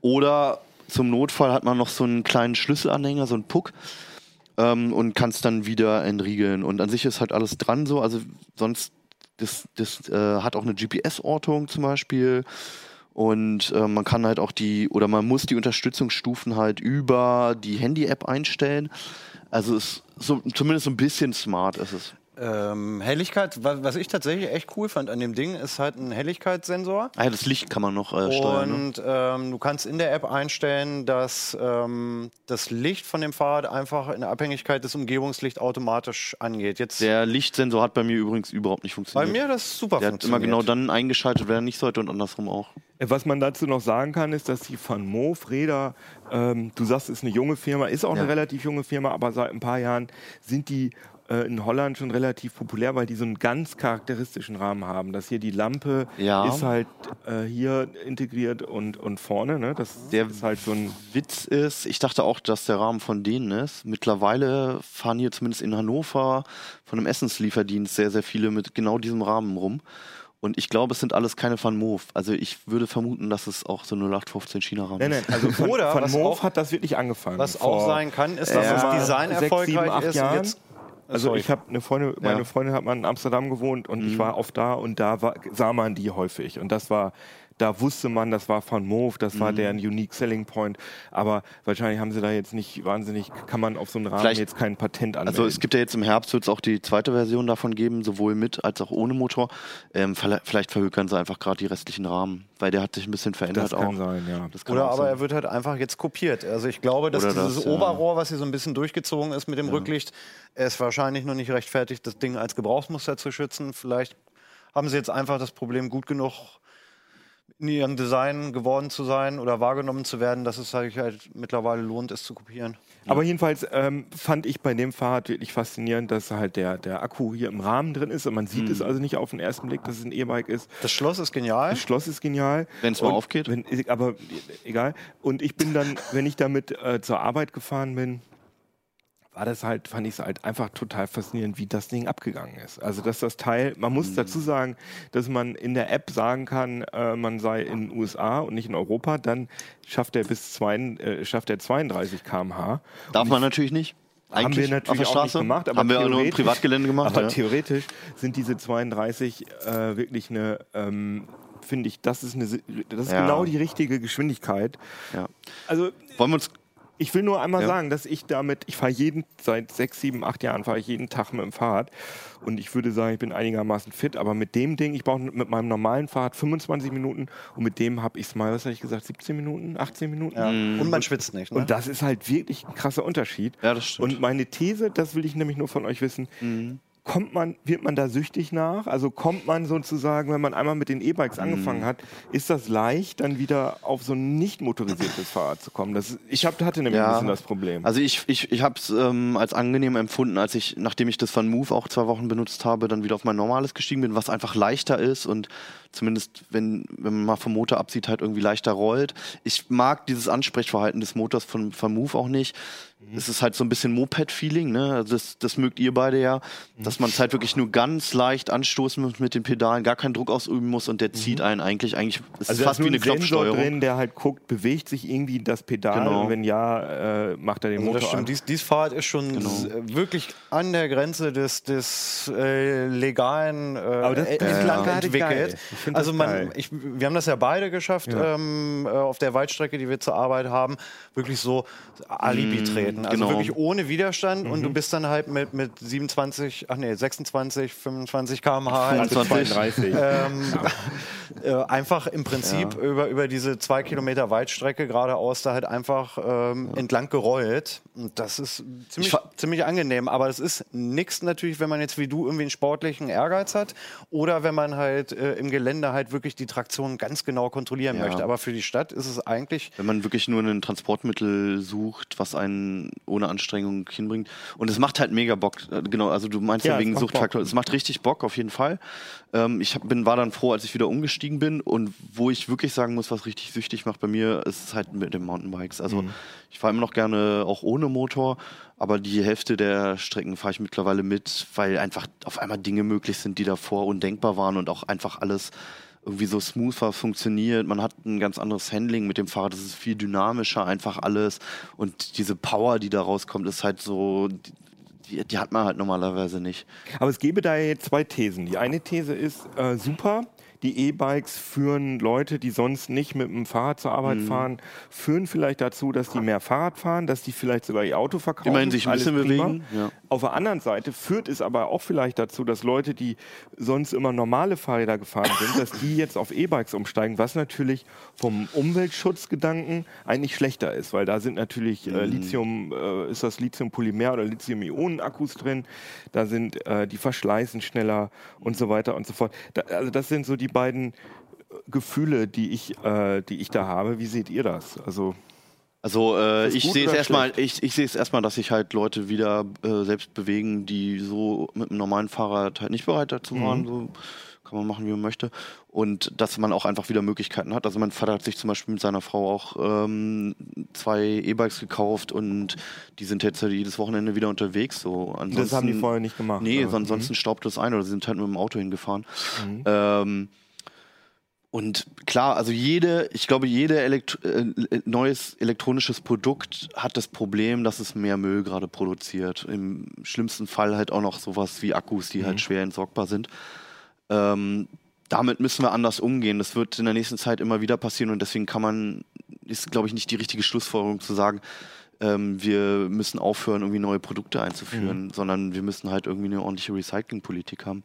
Oder zum Notfall hat man noch so einen kleinen Schlüsselanhänger, so einen Puck, ähm, und kann es dann wieder entriegeln. Und an sich ist halt alles dran so, also sonst, das, das äh, hat auch eine GPS-Ortung zum Beispiel. Und äh, man kann halt auch die, oder man muss die Unterstützungsstufen halt über die Handy-App einstellen. Also ist so, zumindest so ein bisschen smart ist es. Ähm, Helligkeit, wa- was ich tatsächlich echt cool fand an dem Ding, ist halt ein Helligkeitssensor. Ah ja, das Licht kann man noch äh, steuern. Ne? Und ähm, du kannst in der App einstellen, dass ähm, das Licht von dem Fahrrad einfach in der Abhängigkeit des Umgebungslichts automatisch angeht. Jetzt Der Lichtsensor hat bei mir übrigens überhaupt nicht bei funktioniert. mir das super Der hat immer funktioniert. genau dann eingeschaltet, wenn er nicht sollte und andersrum auch. Äh, Was man dazu noch sagen kann, ist, dass die Van Moof Räder, ähm, du sagst, ist eine junge Firma, ist auch Ja. eine relativ junge Firma, aber seit ein paar Jahren sind die äh, in Holland schon relativ populär, weil die so einen ganz charakteristischen Rahmen haben. Dass hier die Lampe Ja. ist halt äh, hier integriert und, und vorne. Ne? Das Der ist halt so ein. Witz ist, ich dachte auch, dass der Rahmen von denen ist. Mittlerweile fahren hier zumindest in Hannover von einem Essenslieferdienst sehr, sehr viele mit genau diesem Rahmen rum. Und ich glaube, es sind alles keine Van Moof. Also ich würde vermuten, dass es auch so 0815 China-Rahmen ist. nein, also Van, Oder Van auch- hat das wirklich angefangen. Was auch sein kann, ist, dass Ja. das Design Sechs, erfolgreich sieben, acht ist. Jahren. Und jetzt, Also Sorry. ich habe eine Freundin, meine Ja. Freundin hat mal in Amsterdam gewohnt und ich war oft da und da war, sah man die häufig und das war, da wusste man, das war von Move, das war deren Unique Selling Point, aber wahrscheinlich haben sie da jetzt nicht wahnsinnig, kann man auf so einen Rahmen Vielleicht- jetzt kein Patent anmelden. Also es gibt ja jetzt im Herbst wird es auch die zweite Version davon geben, sowohl mit als auch ohne Motor. Ähm, vielleicht verhökern sie einfach gerade die restlichen Rahmen, weil der hat sich ein bisschen verändert das kann auch. sein, ja. Das kann Oder aber sein. er wird halt einfach jetzt kopiert. Also ich glaube, dass Oder dieses das, ja. Oberrohr, was hier so ein bisschen durchgezogen ist mit dem Rücklicht, ist wahrscheinlich noch nicht rechtfertigt, das Ding als Gebrauchsmuster zu schützen. Vielleicht haben sie jetzt einfach das Problem gut genug in ihrem Design geworden zu sein oder wahrgenommen zu werden, dass es sich halt mittlerweile lohnt, es zu kopieren. Aber jedenfalls ähm, fand ich bei dem Fahrrad wirklich faszinierend, dass halt der, der Akku hier im Rahmen drin ist und man sieht es also nicht auf den ersten Blick, dass es ein E-Bike ist. Das Schloss ist genial. Das Schloss ist genial. Wenn's mal Und aufgeht. Wenn, aber egal. Und ich bin dann, wenn ich damit äh, zur Arbeit gefahren bin, war das halt, fand ich es halt einfach total faszinierend, wie das Ding abgegangen ist. Also, dass das Teil, man muss dazu sagen, dass man in der App sagen kann, äh, man sei in den USA und nicht in Europa, dann schafft er bis zwei, äh, schafft er 32 km/h. Darf man natürlich nicht. Haben Eigentlich wir natürlich auf der auch nicht Straße. gemacht, aber haben wir auch nur im Privatgelände gemacht. Aber ja. theoretisch sind diese 32 äh, wirklich eine, ähm, finde ich, das ist, eine, das ist Ja. genau die richtige Geschwindigkeit. Ja. Also Wollen wir uns ich will nur einmal Ja. sagen, dass ich damit, ich fahre jeden, seit sechs, sieben, acht Jahren fahre ich jeden Tag mit dem Fahrrad und ich würde sagen, ich bin einigermaßen fit, aber mit dem Ding, ich brauche mit meinem normalen Fahrrad 25 Minuten und mit dem habe ich es mal, was habe ich gesagt, 17 Minuten, 18 Minuten? Ja. Und man schwitzt nicht. Ne? Und das ist halt wirklich ein krasser Unterschied. Ja, das stimmt. Und meine These, das will ich nämlich nur von euch wissen, kommt man, wird man da süchtig nach? Also kommt man sozusagen, wenn man einmal mit den E-Bikes angefangen hat, ist das leicht, dann wieder auf so ein nicht motorisiertes Fahrrad zu kommen? Das, ich hab, hatte nämlich ein bisschen das Problem. Also ich, ich, ich habe es ähm, als angenehm empfunden, als ich, nachdem ich das Van Move auch zwei Wochen benutzt habe, dann wieder auf mein normales gestiegen bin, was einfach leichter ist und zumindest, wenn, wenn man mal vom Motor absieht, halt irgendwie leichter rollt. Ich mag dieses Ansprechverhalten des Motors von Van Move auch nicht. Es ist halt so ein bisschen Moped-Feeling, ne? Also das, das mögt ihr beide ja, dass man es halt wirklich nur ganz leicht anstoßen muss mit den Pedalen, gar keinen Druck ausüben muss und der zieht einen eigentlich, eigentlich ist Also fast ist wie eine Knopfsteuerung. drin, der halt guckt, bewegt sich irgendwie das Pedal Genau. und wenn ja, äh, macht er den Also das Motor stimmt, an. dies, dies Fahrrad ist schon Genau. äh, wirklich an der Grenze des, des äh, legalen äh, Aber das- äh, das äh, entwickelt. Also man, ich, wir haben das ja beide geschafft Ja. ähm, äh, auf der Weitstrecke, die wir zur Arbeit haben, wirklich so Alibi treten. Also genau. wirklich ohne Widerstand und du Mhm. bist dann halt mit, mit 27, ach nee, 26, 25 km/h halt 25. 32. ähm, äh, einfach im Prinzip über, über diese zwei Kilometer Weitstrecke geradeaus da halt einfach ähm, entlang gerollt. Und das ist ziemlich, ziemlich angenehm. Aber das ist nichts natürlich, wenn man jetzt wie du irgendwie einen sportlichen Ehrgeiz hat oder wenn man halt äh, im Gelände halt wirklich die Traktion ganz genau kontrollieren Ja. möchte. Aber für die Stadt ist es eigentlich Wenn man wirklich nur ein Transportmittel sucht, was einen ohne Anstrengung hinbringt. Und es macht halt mega Bock. Äh, Genau, also du meinst ja, Ja, wegen Suchtfaktor. Es macht richtig Bock, auf jeden Fall. Ähm, ich hab, bin, war dann froh, als ich wieder umgestiegen bin. Und wo ich wirklich sagen muss, was richtig süchtig macht bei mir, ist es halt mit den Mountainbikes. Also ich fahre immer noch gerne auch ohne Motor. Aber die Hälfte der Strecken fahre ich mittlerweile mit, weil einfach auf einmal Dinge möglich sind, die davor undenkbar waren und auch einfach alles irgendwie so smoother funktioniert. Man hat ein ganz anderes Handling mit dem Fahrrad. Das ist viel dynamischer, einfach alles. Und diese Power, die da rauskommt, ist halt so, die, die hat man halt normalerweise nicht. Aber es gäbe da jetzt zwei Thesen. Die eine These ist äh, super. Die E-Bikes führen Leute, die sonst nicht mit dem Fahrrad zur Arbeit Mhm. fahren, führen vielleicht dazu, dass die mehr Fahrrad fahren, dass die vielleicht sogar ihr Auto verkaufen. Immerhin sich ein bisschen prima. bewegen, ja. Auf der anderen Seite führt es aber auch vielleicht dazu, dass Leute, die sonst immer normale Fahrräder gefahren sind, dass die jetzt auf E-Bikes umsteigen, was natürlich vom Umweltschutzgedanken eigentlich schlechter ist, weil da sind natürlich Mhm. äh, Lithium, äh, ist das Lithium-Polymer oder Lithium-Ionen-Akkus drin, da sind äh, die verschleißen schneller und so weiter und so fort. Da, also das sind so die beiden äh, Gefühle, die ich, äh, die ich da habe. Wie seht ihr das? Also Also äh, ich sehe es erstmal, ich, ich sehe es erstmal, dass sich halt Leute wieder äh, selbst bewegen, die so mit einem normalen Fahrrad halt nicht bereit dazu waren. So kann man machen, wie man möchte. Und dass man auch einfach wieder Möglichkeiten hat. Also mein Vater hat sich zum Beispiel mit seiner Frau auch ähm, zwei E-Bikes gekauft und die sind jetzt halt jedes Wochenende wieder unterwegs. So. Ansonsten, das haben die vorher nicht gemacht. Nee, oder? so ansonsten staubt das ein oder sie sind halt mit dem Auto hingefahren. Ähm, und klar, also jede, ich glaube, jede Elektro äh, neues elektronisches Produkt hat das Problem, dass es mehr Müll gerade produziert. Im schlimmsten Fall halt auch noch sowas wie Akkus, die halt schwer entsorgbar sind. Ähm, damit müssen wir anders umgehen. Das wird in der nächsten Zeit immer wieder passieren und deswegen kann man, ist glaube ich nicht die richtige Schlussfolgerung zu sagen, ähm, wir müssen aufhören, irgendwie neue Produkte einzuführen, sondern wir müssen halt irgendwie eine ordentliche Recyclingpolitik haben.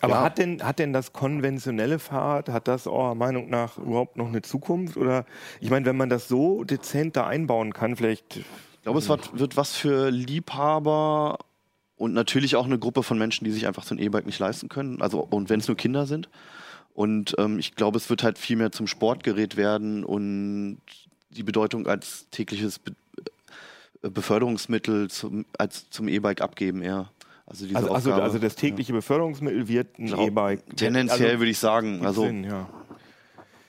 Aber Ja. hat, denn, hat denn das konventionelle Fahrrad, hat das eurer Meinung nach überhaupt noch eine Zukunft? Oder ich meine, wenn man das so dezent da einbauen kann, vielleicht. Ich glaube, es wird, wird was für Liebhaber und natürlich auch eine Gruppe von Menschen, die sich einfach so ein E-Bike nicht leisten können. Also, und wenn es nur Kinder sind. Und ähm, ich glaube, es wird halt viel mehr zum Sportgerät werden und die Bedeutung als tägliches Be äh, Beförderungsmittel zum, als zum E-Bike abgeben eher. Also diese Also, also, also das tägliche Beförderungsmittel wird ein Glaub- E-Bike. Tendenziell also, würde ich sagen. Also, Sinn, ja.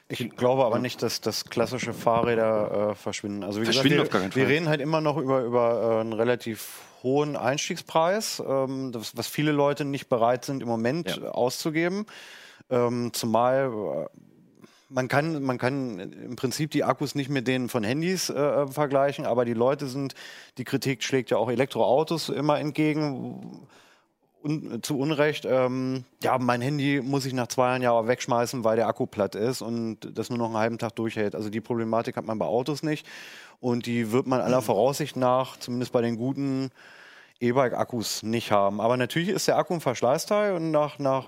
Ich glaube aber nicht, dass das klassische Fahrräder äh, verschwinden. Also wie Verschwinden gesagt, auf gar keinen wir, wir Fall. reden halt immer noch über, über äh, einen relativ hohen Einstiegspreis, ähm, das, was viele Leute nicht bereit sind im Moment Ja. auszugeben. Ähm, zumal man kann, man kann im Prinzip die Akkus nicht mit denen von Handys äh, vergleichen, aber die Leute sind, die Kritik schlägt ja auch Elektroautos immer entgegen. Un, zu Unrecht, ähm, ja, mein Handy muss ich nach zwei Jahren ja wegschmeißen, weil der Akku platt ist und das nur noch einen halben Tag durchhält. Also die Problematik hat man bei Autos nicht und die wird man aller Voraussicht nach, zumindest bei den guten E-Bike-Akkus, nicht haben. Aber natürlich ist der Akku ein Verschleißteil und nach, nach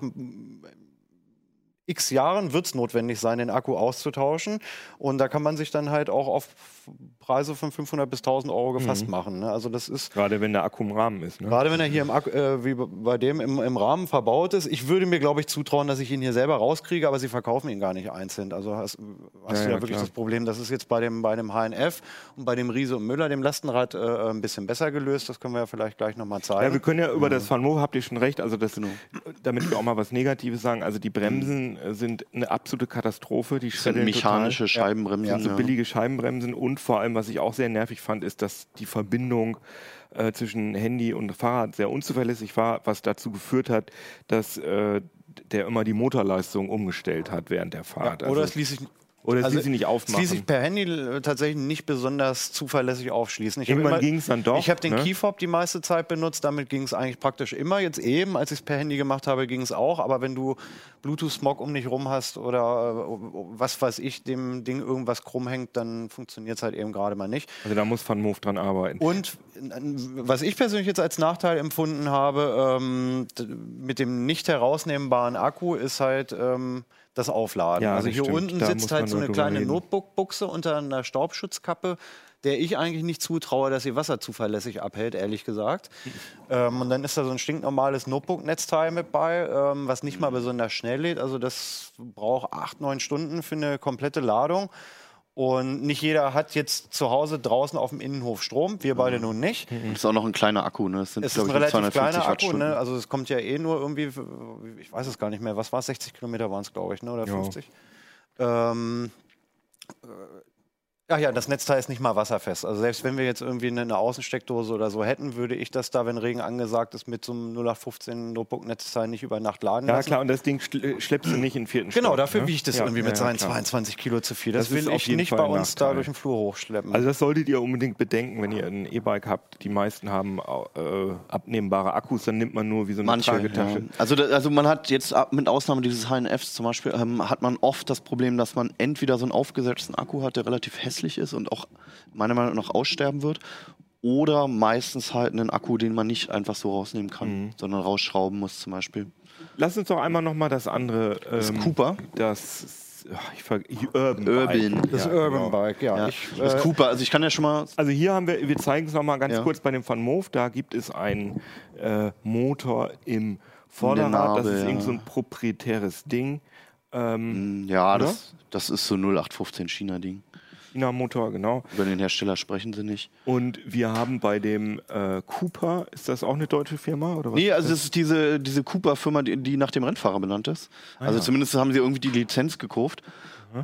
x Jahren wird es notwendig sein, den Akku auszutauschen. Und da kann man sich dann halt auch auf Preise von 500 bis 1000 Euro gefasst machen. Ne? Also das ist Gerade wenn der Akku im Rahmen ist. Ne? Gerade wenn er hier im, Akku- äh, wie bei dem im, im Rahmen verbaut ist. Ich würde mir, glaube ich, zutrauen, dass ich ihn hier selber rauskriege, aber sie verkaufen ihn gar nicht einzeln. Also hast, hast Ja, du ja, ja, wirklich klar. das Problem. Das ist jetzt bei dem, bei dem HNF und bei dem Riese und Müller, dem Lastenrad, äh, ein bisschen besser gelöst. Das können wir ja vielleicht gleich nochmal zeigen. Ja, wir können ja über das Van Move, habt ihr schon recht, also das, Genau. damit wir auch mal was Negatives sagen, also die Bremsen äh, sind eine absolute Katastrophe. Die Das sind schreddeln mechanische total. Scheibenbremsen. Ja, so ja. billige Scheibenbremsen und vor allem, was ich auch sehr nervig fand, ist, dass die Verbindung äh, zwischen Handy und Fahrrad sehr unzuverlässig war, was dazu geführt hat, dass äh, der immer die Motorleistung umgestellt hat während der Fahrt. Oder Also- es ließ sich oder also ließ sie nicht aufmachen. ließ sich per Handy äh, tatsächlich nicht besonders zuverlässig aufschließen. Ich Irgendwann ging es dann doch. Ich habe den ne? Keyfob die meiste Zeit benutzt, damit ging es eigentlich praktisch immer. Jetzt eben, als ich es per Handy gemacht habe, ging es auch. Aber wenn du Bluetooth-Smog um dich rum hast oder äh, was weiß ich, dem Ding irgendwas krumm hängt, dann funktioniert es halt eben gerade mal nicht. Also da muss Van Moof dran arbeiten. Und was ich persönlich jetzt als Nachteil empfunden habe, ähm, mit dem nicht herausnehmbaren Akku ist halt ähm, das Aufladen. Ja, also hier stimmt. unten Da sitzt halt so eine kleine. Notebook-Buchse unter einer Staubschutzkappe, der ich eigentlich nicht zutraue, dass sie Wasser zuverlässig abhält, ehrlich gesagt. ähm, und dann ist da so ein stinknormales Notebook-Netzteil mit bei, ähm, was nicht mal besonders schnell lädt. Also das braucht acht, neun Stunden für eine komplette Ladung. Und nicht jeder hat jetzt zu Hause draußen auf dem Innenhof Strom. Wir beide nun nicht. Und das ist auch noch ein kleiner Akku, ne? Das sind, Es ist ein relativ 250 kleiner Akku, ne? Also es kommt ja eh nur irgendwie, ich weiß es gar nicht mehr, was war es, 60 Kilometer waren es, glaube ich, ne? oder Ja. 50. Ähm, äh, Ach ja, das Netzteil ist nicht mal wasserfest. Also selbst wenn wir jetzt irgendwie eine, Außensteckdose oder so hätten, würde ich das da, wenn Regen angesagt ist, mit so einem 0815 Notebook-Netzteil nicht über Nacht laden Ja lassen. klar, und das Ding schl schleppst du nicht in den vierten Genau, Stock, dafür ne? wiegt es Ja, irgendwie ja, mit ja, seinen klar. 22 Kilo zu viel. Das, Das ist will ich nicht Fall bei uns da Nachteil. durch den Flur hochschleppen. Also das solltet ihr unbedingt bedenken, wenn ihr ein E-Bike habt. Die meisten haben äh, abnehmbare Akkus, dann nimmt man nur wie so eine Manche, Tragetasche. ja. also, da, also man hat jetzt ab- mit Ausnahme dieses HNFs zum Beispiel, ähm, hat man oft das Problem, dass man entweder so einen aufgesetzten Akku hat, der relativ hässlich ist und auch meiner Meinung nach aussterben wird, oder meistens halt einen Akku, den man nicht einfach so rausnehmen kann, Mhm. sondern rausschrauben muss zum Beispiel. Lass uns doch einmal nochmal das andere. Das ähm, Cooper. Das ich ver Urban. Urban. Bike. das Ja, Urban genau. Bike, ja. Ja. Ich, das äh, Cooper, also ich kann ja schon mal Also hier haben wir, wir zeigen es nochmal ganz Ja. kurz bei dem Van Moof. Da gibt es einen äh, Motor im Vorderrad. das Narbe, ist ja. irgend so ein proprietäres Ding. Ähm, Ja, Oder? das, das ist so 0815 China-Ding. China-Motor, genau. Über den Hersteller sprechen sie nicht. Und wir haben bei dem äh, Cooper, ist das auch eine deutsche Firma? Oder was Nee, also das ist diese, diese Cooper-Firma, die, die nach dem Rennfahrer benannt ist. also ja. zumindest haben sie irgendwie die Lizenz gekauft.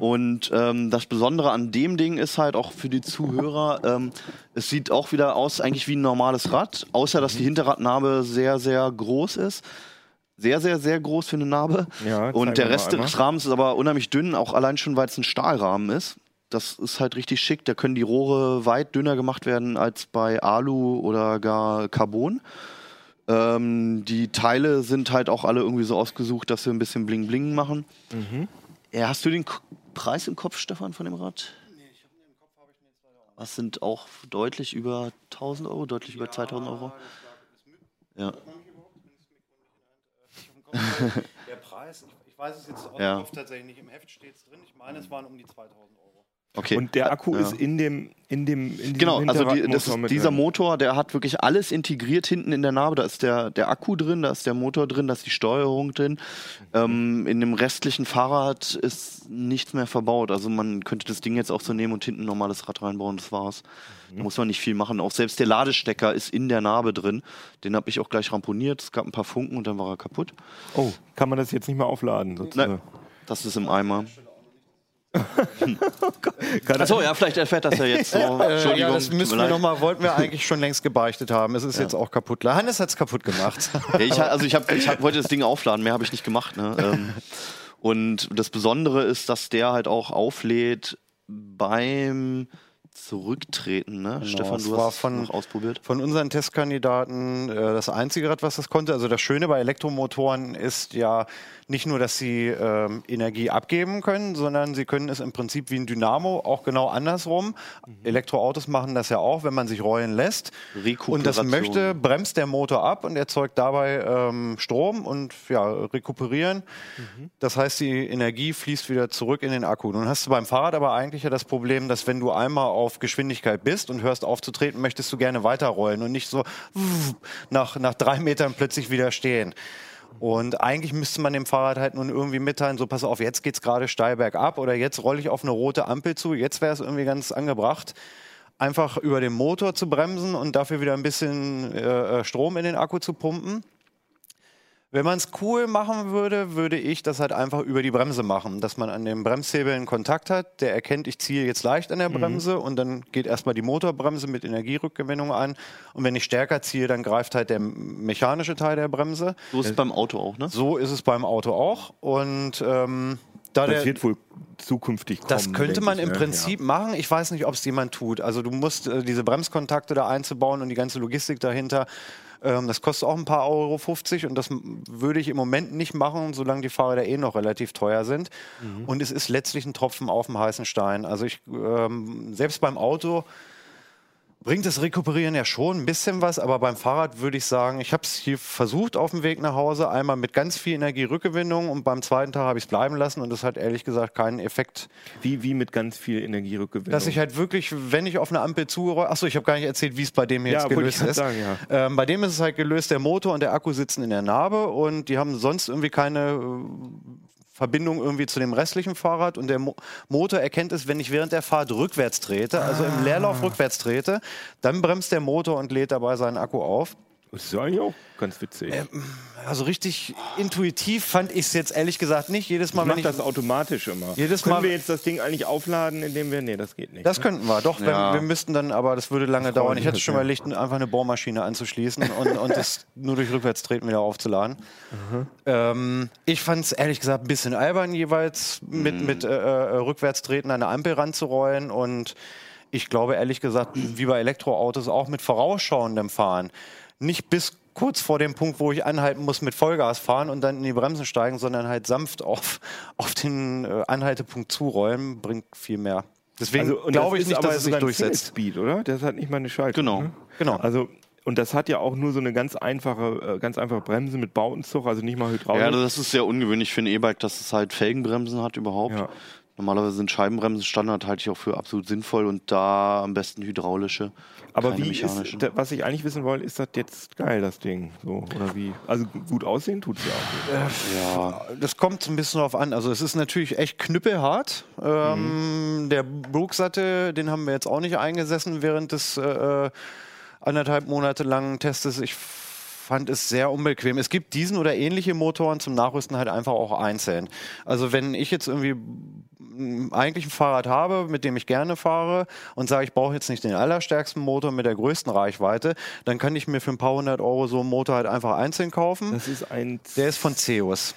Und ähm, das Besondere an dem Ding ist halt auch für die Zuhörer, ähm, es sieht auch wieder aus eigentlich wie ein normales Rad, außer dass die Hinterradnarbe sehr, sehr groß ist. Sehr, sehr, sehr groß für eine Narbe. Ja, Und der Rest des Rahmens ist aber unheimlich dünn, auch allein schon, weil es ein Stahlrahmen ist. Das ist halt richtig schick. Da können die Rohre weit dünner gemacht werden als bei Alu oder gar Carbon. Ähm, die Teile sind halt auch alle irgendwie so ausgesucht, dass sie ein bisschen Bling Bling machen. Mhm. Ja, hast du den K Preis im Kopf, Stefan, von dem Rad? Nee, ich habe den im Kopf, habe ich mir jetzt Was sind auch deutlich über 1000 Euro, deutlich über 2000 Euro? Ja. Der Preis, ich, ich weiß es jetzt aus Ja. tatsächlich nicht. Im Heft steht es drin. Ich meine, es waren um die 2000 Euro. Okay. Und der Akku Ja. ist in dem, in dem, in Genau, also die, das dieser drin. Motor, der hat wirklich alles integriert hinten in der Narbe. Da ist der, der Akku drin, da ist der Motor drin, da ist die Steuerung drin. Ähm, in dem restlichen Fahrrad ist nichts mehr verbaut. Also man könnte das Ding jetzt auch so nehmen und hinten ein normales Rad reinbauen, das war's. Da muss man nicht viel machen. Auch selbst der Ladestecker ist in der Narbe drin. Den habe ich auch gleich ramponiert. Es gab ein paar Funken und dann war er kaputt. Oh, kann man das jetzt nicht mehr aufladen? sozusagen? Nein, das ist im Eimer. Achso, ja, vielleicht erfährt das ja jetzt so. Entschuldigung, Äh, ja, das müssen wir noch mal, wollten wir eigentlich schon längst gebeichtet haben. Es ist Ja. jetzt auch kaputt. Hannes hat es kaputt gemacht. Ja, ich, also ich, hab, ich hab, wollte das Ding aufladen, mehr habe ich nicht gemacht. Ne? Ähm, und das Besondere ist, dass der halt auch auflädt beim Zurücktreten. Ne? Stefan, es du war hast von- noch ausprobiert. Von unseren Testkandidaten äh, das einzige Rad, was das konnte. Also das Schöne bei Elektromotoren ist ja nicht nur, dass sie ähm, Energie abgeben können, sondern sie können es im Prinzip wie ein Dynamo auch genau andersrum. Elektroautos machen das ja auch, wenn man sich rollen lässt. Und das möchte, bremst der Motor ab und erzeugt dabei ähm, Strom und ja, rekuperieren. Das heißt, die Energie fließt wieder zurück in den Akku. Nun hast du beim Fahrrad aber eigentlich ja das Problem, dass wenn du einmal auf Geschwindigkeit bist und hörst auf zu treten, möchtest du gerne weiterrollen und nicht so nach, nach drei Metern plötzlich wieder stehen. Und eigentlich müsste man dem Fahrrad halt nun irgendwie mitteilen, so pass auf, jetzt geht's gerade steil bergab oder jetzt rolle ich auf eine rote Ampel zu, jetzt wäre es irgendwie ganz angebracht, einfach über den Motor zu bremsen und dafür wieder ein bisschen äh, Strom in den Akku zu pumpen. Wenn man es cool machen würde, würde ich das halt einfach über die Bremse machen. Dass man an dem Bremshebel einen Kontakt hat, der erkennt, ich ziehe jetzt leicht an der Bremse und dann geht erstmal die Motorbremse mit Energierückgewinnung an. Und wenn ich stärker ziehe, dann greift halt der mechanische Teil der Bremse. So ist es beim Auto auch, ne? So ist es beim Auto auch. Und ähm, da Das der, wird wohl zukünftig kommen. das könnte man ich, im ne? Prinzip machen. Ich weiß nicht, ob es jemand tut. Also du musst äh, diese Bremskontakte da einzubauen und die ganze Logistik dahinter. Ähm, das kostet auch ein paar Euro 50 und das würde ich im Moment nicht machen, solange die Fahrräder eh noch relativ teuer sind. Mhm. Und es ist letztlich ein Tropfen auf dem heißen Stein. Also ich ähm, selbst beim Auto bringt das Rekuperieren ja schon ein bisschen was, aber beim Fahrrad würde ich sagen, ich habe es hier versucht auf dem Weg nach Hause, einmal mit ganz viel Energierückgewinnung und beim zweiten Tag habe ich es bleiben lassen und das hat ehrlich gesagt keinen Effekt, Ja. Wie, wie mit ganz viel Energierückgewinnung. dass ich halt wirklich, wenn ich auf eine Ampel zurolle, achso, ich habe gar nicht erzählt, wie es bei dem Ja, jetzt ich gelöst ist. sagen, ja. ähm, bei dem ist es halt gelöst, der Motor und der Akku sitzen in der Narbe und die haben sonst irgendwie keine Verbindung irgendwie zu dem restlichen Fahrrad und der Mo Motor erkennt es, wenn ich während der Fahrt rückwärts trete, also im Leerlauf rückwärts trete, dann bremst der Motor und lädt dabei seinen Akku auf. Das ist eigentlich auch ganz witzig. Also richtig intuitiv fand ich es jetzt ehrlich gesagt nicht. Jedes Mal, ich wenn ich das automatisch immer. Jedes Können Mal- wir jetzt das Ding eigentlich aufladen, indem wir. Nee, das geht nicht. Das könnten wir, doch. Ja. Wenn, wir müssten dann, aber das würde lange dauern. Ich hätte das, schon ja. überlegt, einfach eine Bohrmaschine anzuschließen und, und das nur durch Rückwärtstreten wieder aufzuladen. Ähm, ich fand es ehrlich gesagt ein bisschen albern, jeweils mit, mit äh, äh, Rückwärtstreten an eine Ampel ranzurollen und ich glaube ehrlich gesagt, wie bei Elektroautos auch mit vorausschauendem Fahren. Nicht bis kurz vor dem Punkt, wo ich anhalten muss, mit Vollgas fahren und dann in die Bremsen steigen, sondern halt sanft auf, auf den äh, Anhaltepunkt zurollen, bringt viel mehr. Deswegen und glaube ich ist nicht, aber dass es sich durchsetzt. Speed, oder? Das hat nicht mal eine Schaltung. Genau. Ne? Genau. Also und das hat ja auch nur so eine ganz einfache, äh, ganz einfache Bremse mit Bautenzug, also nicht mal Hydraulik. Ja, das ist sehr ungewöhnlich für ein E-Bike, dass es halt Felgenbremsen hat überhaupt. Ja. Normalerweise sind Scheibenbremsen Standard, halte ich auch für absolut sinnvoll und da am besten hydraulische. aber keine wie ist, was ich eigentlich wissen wollte, ist das jetzt geil, das Ding? So, oder wie? Also gut aussehen tut es ja auch. ja, Das kommt so ein bisschen darauf an. Also es ist natürlich echt knüppelhart. Ähm, Der Brooksatte, den haben wir jetzt auch nicht eingesessen während des äh, anderthalb Monate langen Testes. Ich fand es sehr unbequem. Es gibt diesen oder ähnliche Motoren zum Nachrüsten halt einfach auch einzeln. Also wenn ich jetzt irgendwie eigentlich ein Fahrrad habe, mit dem ich gerne fahre und sage, ich brauche jetzt nicht den allerstärksten Motor mit der größten Reichweite, dann kann ich mir für ein paar hundert Euro so einen Motor halt einfach einzeln kaufen. Das ist ein Der ist von Zeus.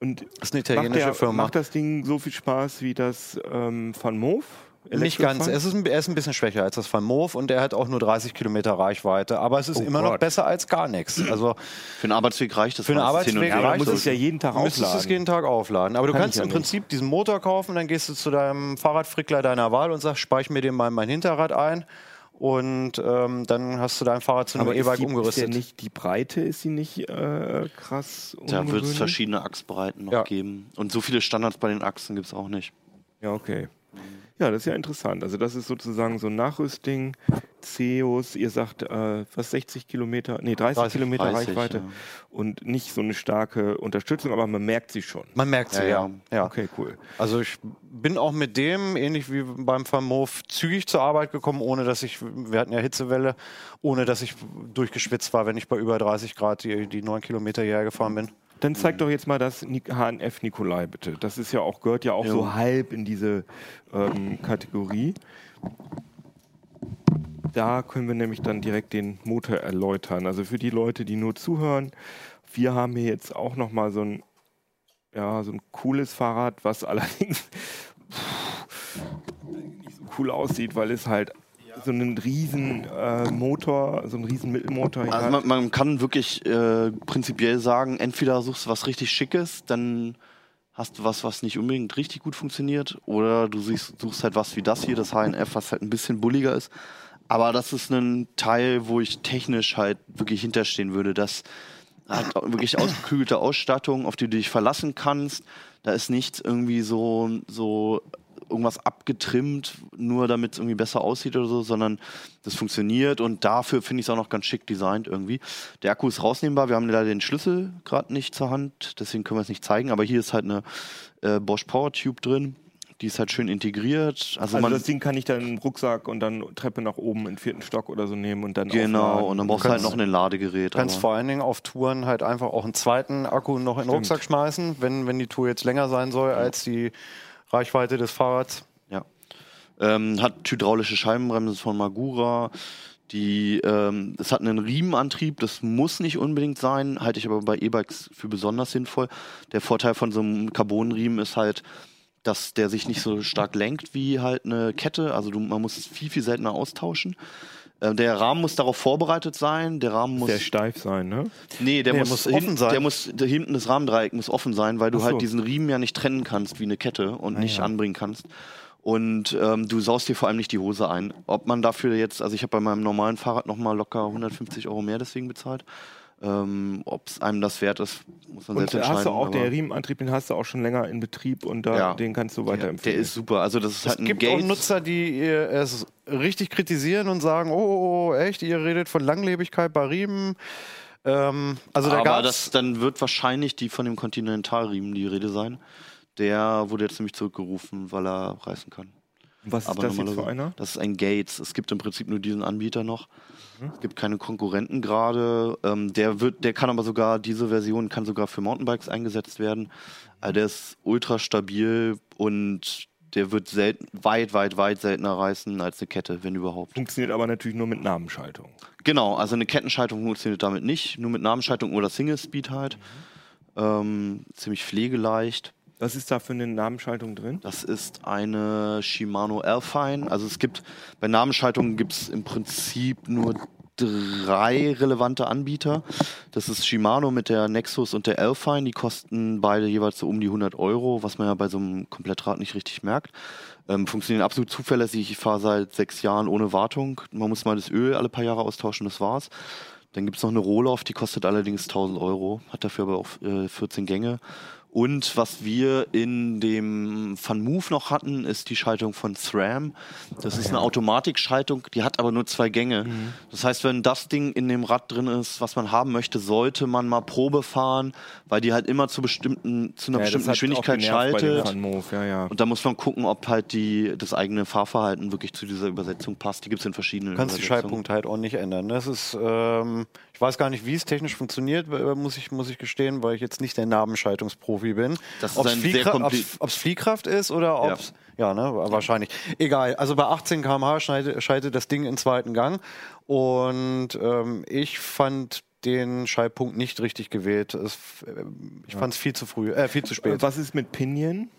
und Das ist eine macht, italienische der, Firma. macht das Ding so viel Spaß wie das ähm, Van Moof? Nicht ganz. Es ist ein, er ist ein bisschen schwächer als das Van Moof und er hat auch nur 30 Kilometer Reichweite. Aber es ist Oh immer noch Gott. besser als gar nichts. Also für einen Arbeitsweg reicht das. Für einen Arbeitsweg reicht muss es. ja jeden Tag du müsstest es aufladen. jeden Tag aufladen. Aber du Kann kannst im nicht. Prinzip diesen Motor kaufen, dann gehst du zu deinem Fahrradfrickler deiner Wahl und sagst, speich mir den mal in mein Hinterrad ein. Und ähm, dann hast du dein Fahrrad zu einem ist, E-Bike ist umgerüstet. ja nicht die Breite, ist sie nicht äh, krass Da wird es verschiedene Achsbreiten noch Ja. geben. Und so viele Standards bei den Achsen gibt es auch nicht. Ja, okay. Ja, das ist ja interessant. Also das ist sozusagen so ein Nachrüstding. Zeus, ihr sagt, äh, was 60 Kilometer, nee, 30, 30, Kilometer 30, Reichweite ja. und nicht so eine starke Unterstützung, aber man merkt sie schon. Man merkt sie, Ja, ja. ja. ja. Okay, cool. Also ich bin auch mit dem, ähnlich wie beim Vermov, zügig zur Arbeit gekommen, ohne dass ich, wir hatten ja Hitzewelle, ohne dass ich durchgeschwitzt war, wenn ich bei über 30 Grad die, die 9 Kilometer hierher gefahren bin. Dann zeig doch jetzt mal das HNF Nikolai bitte. Das ist ja auch, gehört ja auch Jo. so halb in diese ähm, Kategorie. Da können wir nämlich dann direkt den Motor erläutern. Also für die Leute, die nur zuhören, wir haben hier jetzt auch noch mal so ein, ja, so ein cooles Fahrrad, was allerdings nicht so cool aussieht, weil es halt so einen riesen äh, Motor, so einen riesen Mittelmotor Also man, man kann wirklich äh, prinzipiell sagen, entweder suchst du was richtig Schickes, dann hast du was, was nicht unbedingt richtig gut funktioniert, oder du suchst, suchst halt was wie das hier, das HNF, was halt ein bisschen bulliger ist. Aber das ist ein Teil, wo ich technisch halt wirklich hinterstehen würde. Das hat wirklich ausgeklügelte Ausstattung, auf die du dich verlassen kannst. Da ist nichts irgendwie so, so irgendwas abgetrimmt, nur damit es irgendwie besser aussieht oder so, sondern das funktioniert und dafür finde ich es auch noch ganz schick designt irgendwie. Der Akku ist rausnehmbar, wir haben leider den Schlüssel gerade nicht zur Hand, deswegen können wir es nicht zeigen, aber hier ist halt eine äh, Bosch Power Tube drin. Die ist halt schön integriert. Also, Also man, das Ding kann ich dann im Rucksack und dann Treppe nach oben in den vierten Stock oder so nehmen und dann genau, aufladen. und dann brauchst du halt noch ein Ladegerät. Du kannst aber- vor allen Dingen auf Touren halt einfach auch einen zweiten Akku noch in den Rucksack schmeißen, wenn, wenn die Tour jetzt länger sein soll als die Reichweite des Fahrrads. Ja. Ähm, hat hydraulische Scheibenbremse von Magura. Die, ähm, es hat einen Riemenantrieb, das muss nicht unbedingt sein, halte ich aber bei E-Bikes für besonders sinnvoll. Der Vorteil von so einem Carbonriemen ist halt, dass der sich nicht so stark lenkt wie halt eine Kette. Also du, man muss es viel, viel seltener austauschen. Ähm, der Rahmen muss darauf vorbereitet sein. Der Rahmen muss. Sehr steif sein, ne? Nee, der Nee, muss, muss hin- offen sein. Der muss der, hinten das Rahmendreieck muss offen sein, weil du Ach so. halt diesen Riemen ja nicht trennen kannst wie eine Kette und nicht ja. anbringen kannst. Und ähm, du saust dir vor allem nicht die Hose ein. Ob man dafür jetzt, also ich habe bei meinem normalen Fahrrad noch mal locker 150 Euro mehr deswegen bezahlt. Ähm, Ob es einem das wert ist, muss man Und selbst entscheiden. hast du auch, der Riemenantrieb, den hast du auch schon länger in Betrieb und da, Ja. den kannst du der, weiterempfehlen. der ist super. Also das ist Es halt ein gibt Gates. auch Nutzer, die es richtig kritisieren und sagen, oh, oh, oh, echt, ihr redet von Langlebigkeit bei Riemen. Ähm, also da aber das, dann wird wahrscheinlich die von dem Continentalriemen die Rede sein. Der wurde jetzt nämlich zurückgerufen, weil er reißen kann. Was ist Aber das jetzt für einer? Das ist ein Gates. Es gibt im Prinzip nur diesen Anbieter noch. Es gibt keine Konkurrenten gerade. Ähm, der wird, der kann aber sogar, diese Version kann sogar für Mountainbikes eingesetzt werden. Also der ist ultra stabil und der wird selten, weit, weit, weit seltener reißen als eine Kette, wenn überhaupt. Funktioniert aber natürlich nur mit Namenschaltung. Genau, also eine Kettenschaltung funktioniert damit nicht, nur mit Namenschaltung oder Single Speed halt. Ähm, ziemlich pflegeleicht. Was ist da für eine Namenschaltung drin? Das ist eine Shimano Alpine. Also es gibt, bei Namenschaltungen gibt es im Prinzip nur drei relevante Anbieter. Das ist Shimano mit der Nexus und der Alpine. Die kosten beide jeweils so um die 100 Euro, was man ja bei so einem Komplettrad nicht richtig merkt. Ähm, funktionieren absolut zuverlässig. Ich fahre seit sechs Jahren ohne Wartung. Man muss mal das Öl alle paar Jahre austauschen, das war's. Dann gibt es noch eine Rohloff, die kostet allerdings 1000 Euro, hat dafür aber auch äh, 14 Gänge. Und was wir in dem Van Move noch hatten, ist die Schaltung von SRAM. Das ist eine Automatikschaltung, die hat aber nur zwei Gänge. Das heißt, wenn das Ding in dem Rad drin ist, was man haben möchte, sollte man mal Probe fahren, weil die halt immer zu bestimmten, zu einer Ja, bestimmten Geschwindigkeit schaltet. Ja, ja. Und da muss man gucken, ob halt die, das eigene Fahrverhalten wirklich zu dieser Übersetzung passt. Die gibt es in verschiedenen Du kannst die. Schaltpunkte halt auch nicht ändern. Das ist, ähm, ich weiß gar nicht, wie es technisch funktioniert, muss ich, muss ich gestehen, weil ich jetzt nicht der Nabenschaltungsprofi bin. Das ist Ob's ein sehr Fliehkra- kompli- ob's- ob's Fliehkraft ist oder ob es. Ja, ne, wahrscheinlich. Egal. Also bei 18 km/h schaltet, schaltet das Ding in zweiten Gang. Und ähm, ich fand den Schaltpunkt nicht richtig gewählt. Es, äh, ich fand es viel zu früh, äh, viel zu spät. Was ist mit Pinion?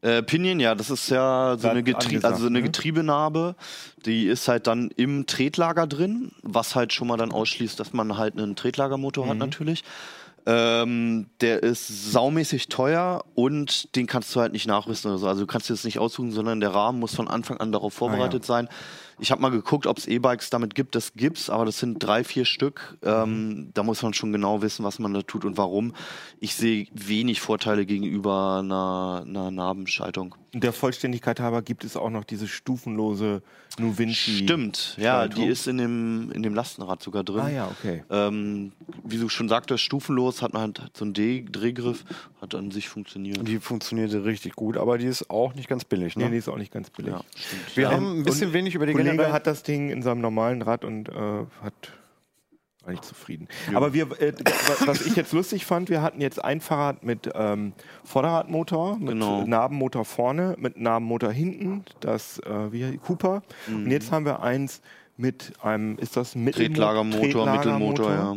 Äh, Pinion, ja, das ist ja so eine, Getrie also so eine ne? Getriebenarbe. Die ist halt dann im Tretlager drin, was halt schon mal dann ausschließt, dass man halt einen Tretlagermotor Mhm. hat natürlich. Ähm, der ist saumäßig teuer und den kannst du halt nicht nachrüsten oder so. Also du kannst dir das nicht aussuchen, sondern der Rahmen muss von Anfang an darauf vorbereitet sein. Ich habe mal geguckt, ob es E-Bikes damit gibt. Das gibt's, aber das sind drei, vier Stück. Ähm, da muss man schon genau wissen, was man da tut und warum. Ich sehe wenig Vorteile gegenüber einer, einer Nabenschaltung. Der Vollständigkeit halber gibt es auch noch diese stufenlose Nuvinci. Stimmt, ja, die ist in dem, in dem Lastenrad sogar drin. Ah ja, okay. Ähm, wie du schon sagtest, stufenlos, hat man halt so einen D Drehgriff, hat an sich funktioniert. Die funktionierte richtig gut, aber die ist auch nicht ganz billig. Ne? Nee, die ist auch nicht ganz billig. ja. Wir ja. haben ein bisschen wenig über die Kollege generellen- hat das Ding in seinem normalen Rad und äh, hat nicht zufrieden. Aber wir, äh, wa- was ich jetzt lustig fand, wir hatten jetzt ein Fahrrad mit ähm, Vorderradmotor, mit Genau. Nabenmotor vorne, mit Nabenmotor hinten, das äh, wie Cooper. Und jetzt haben wir eins mit einem, ist das Mittelmo- Tretlagermotor, Mittelmotor, ja.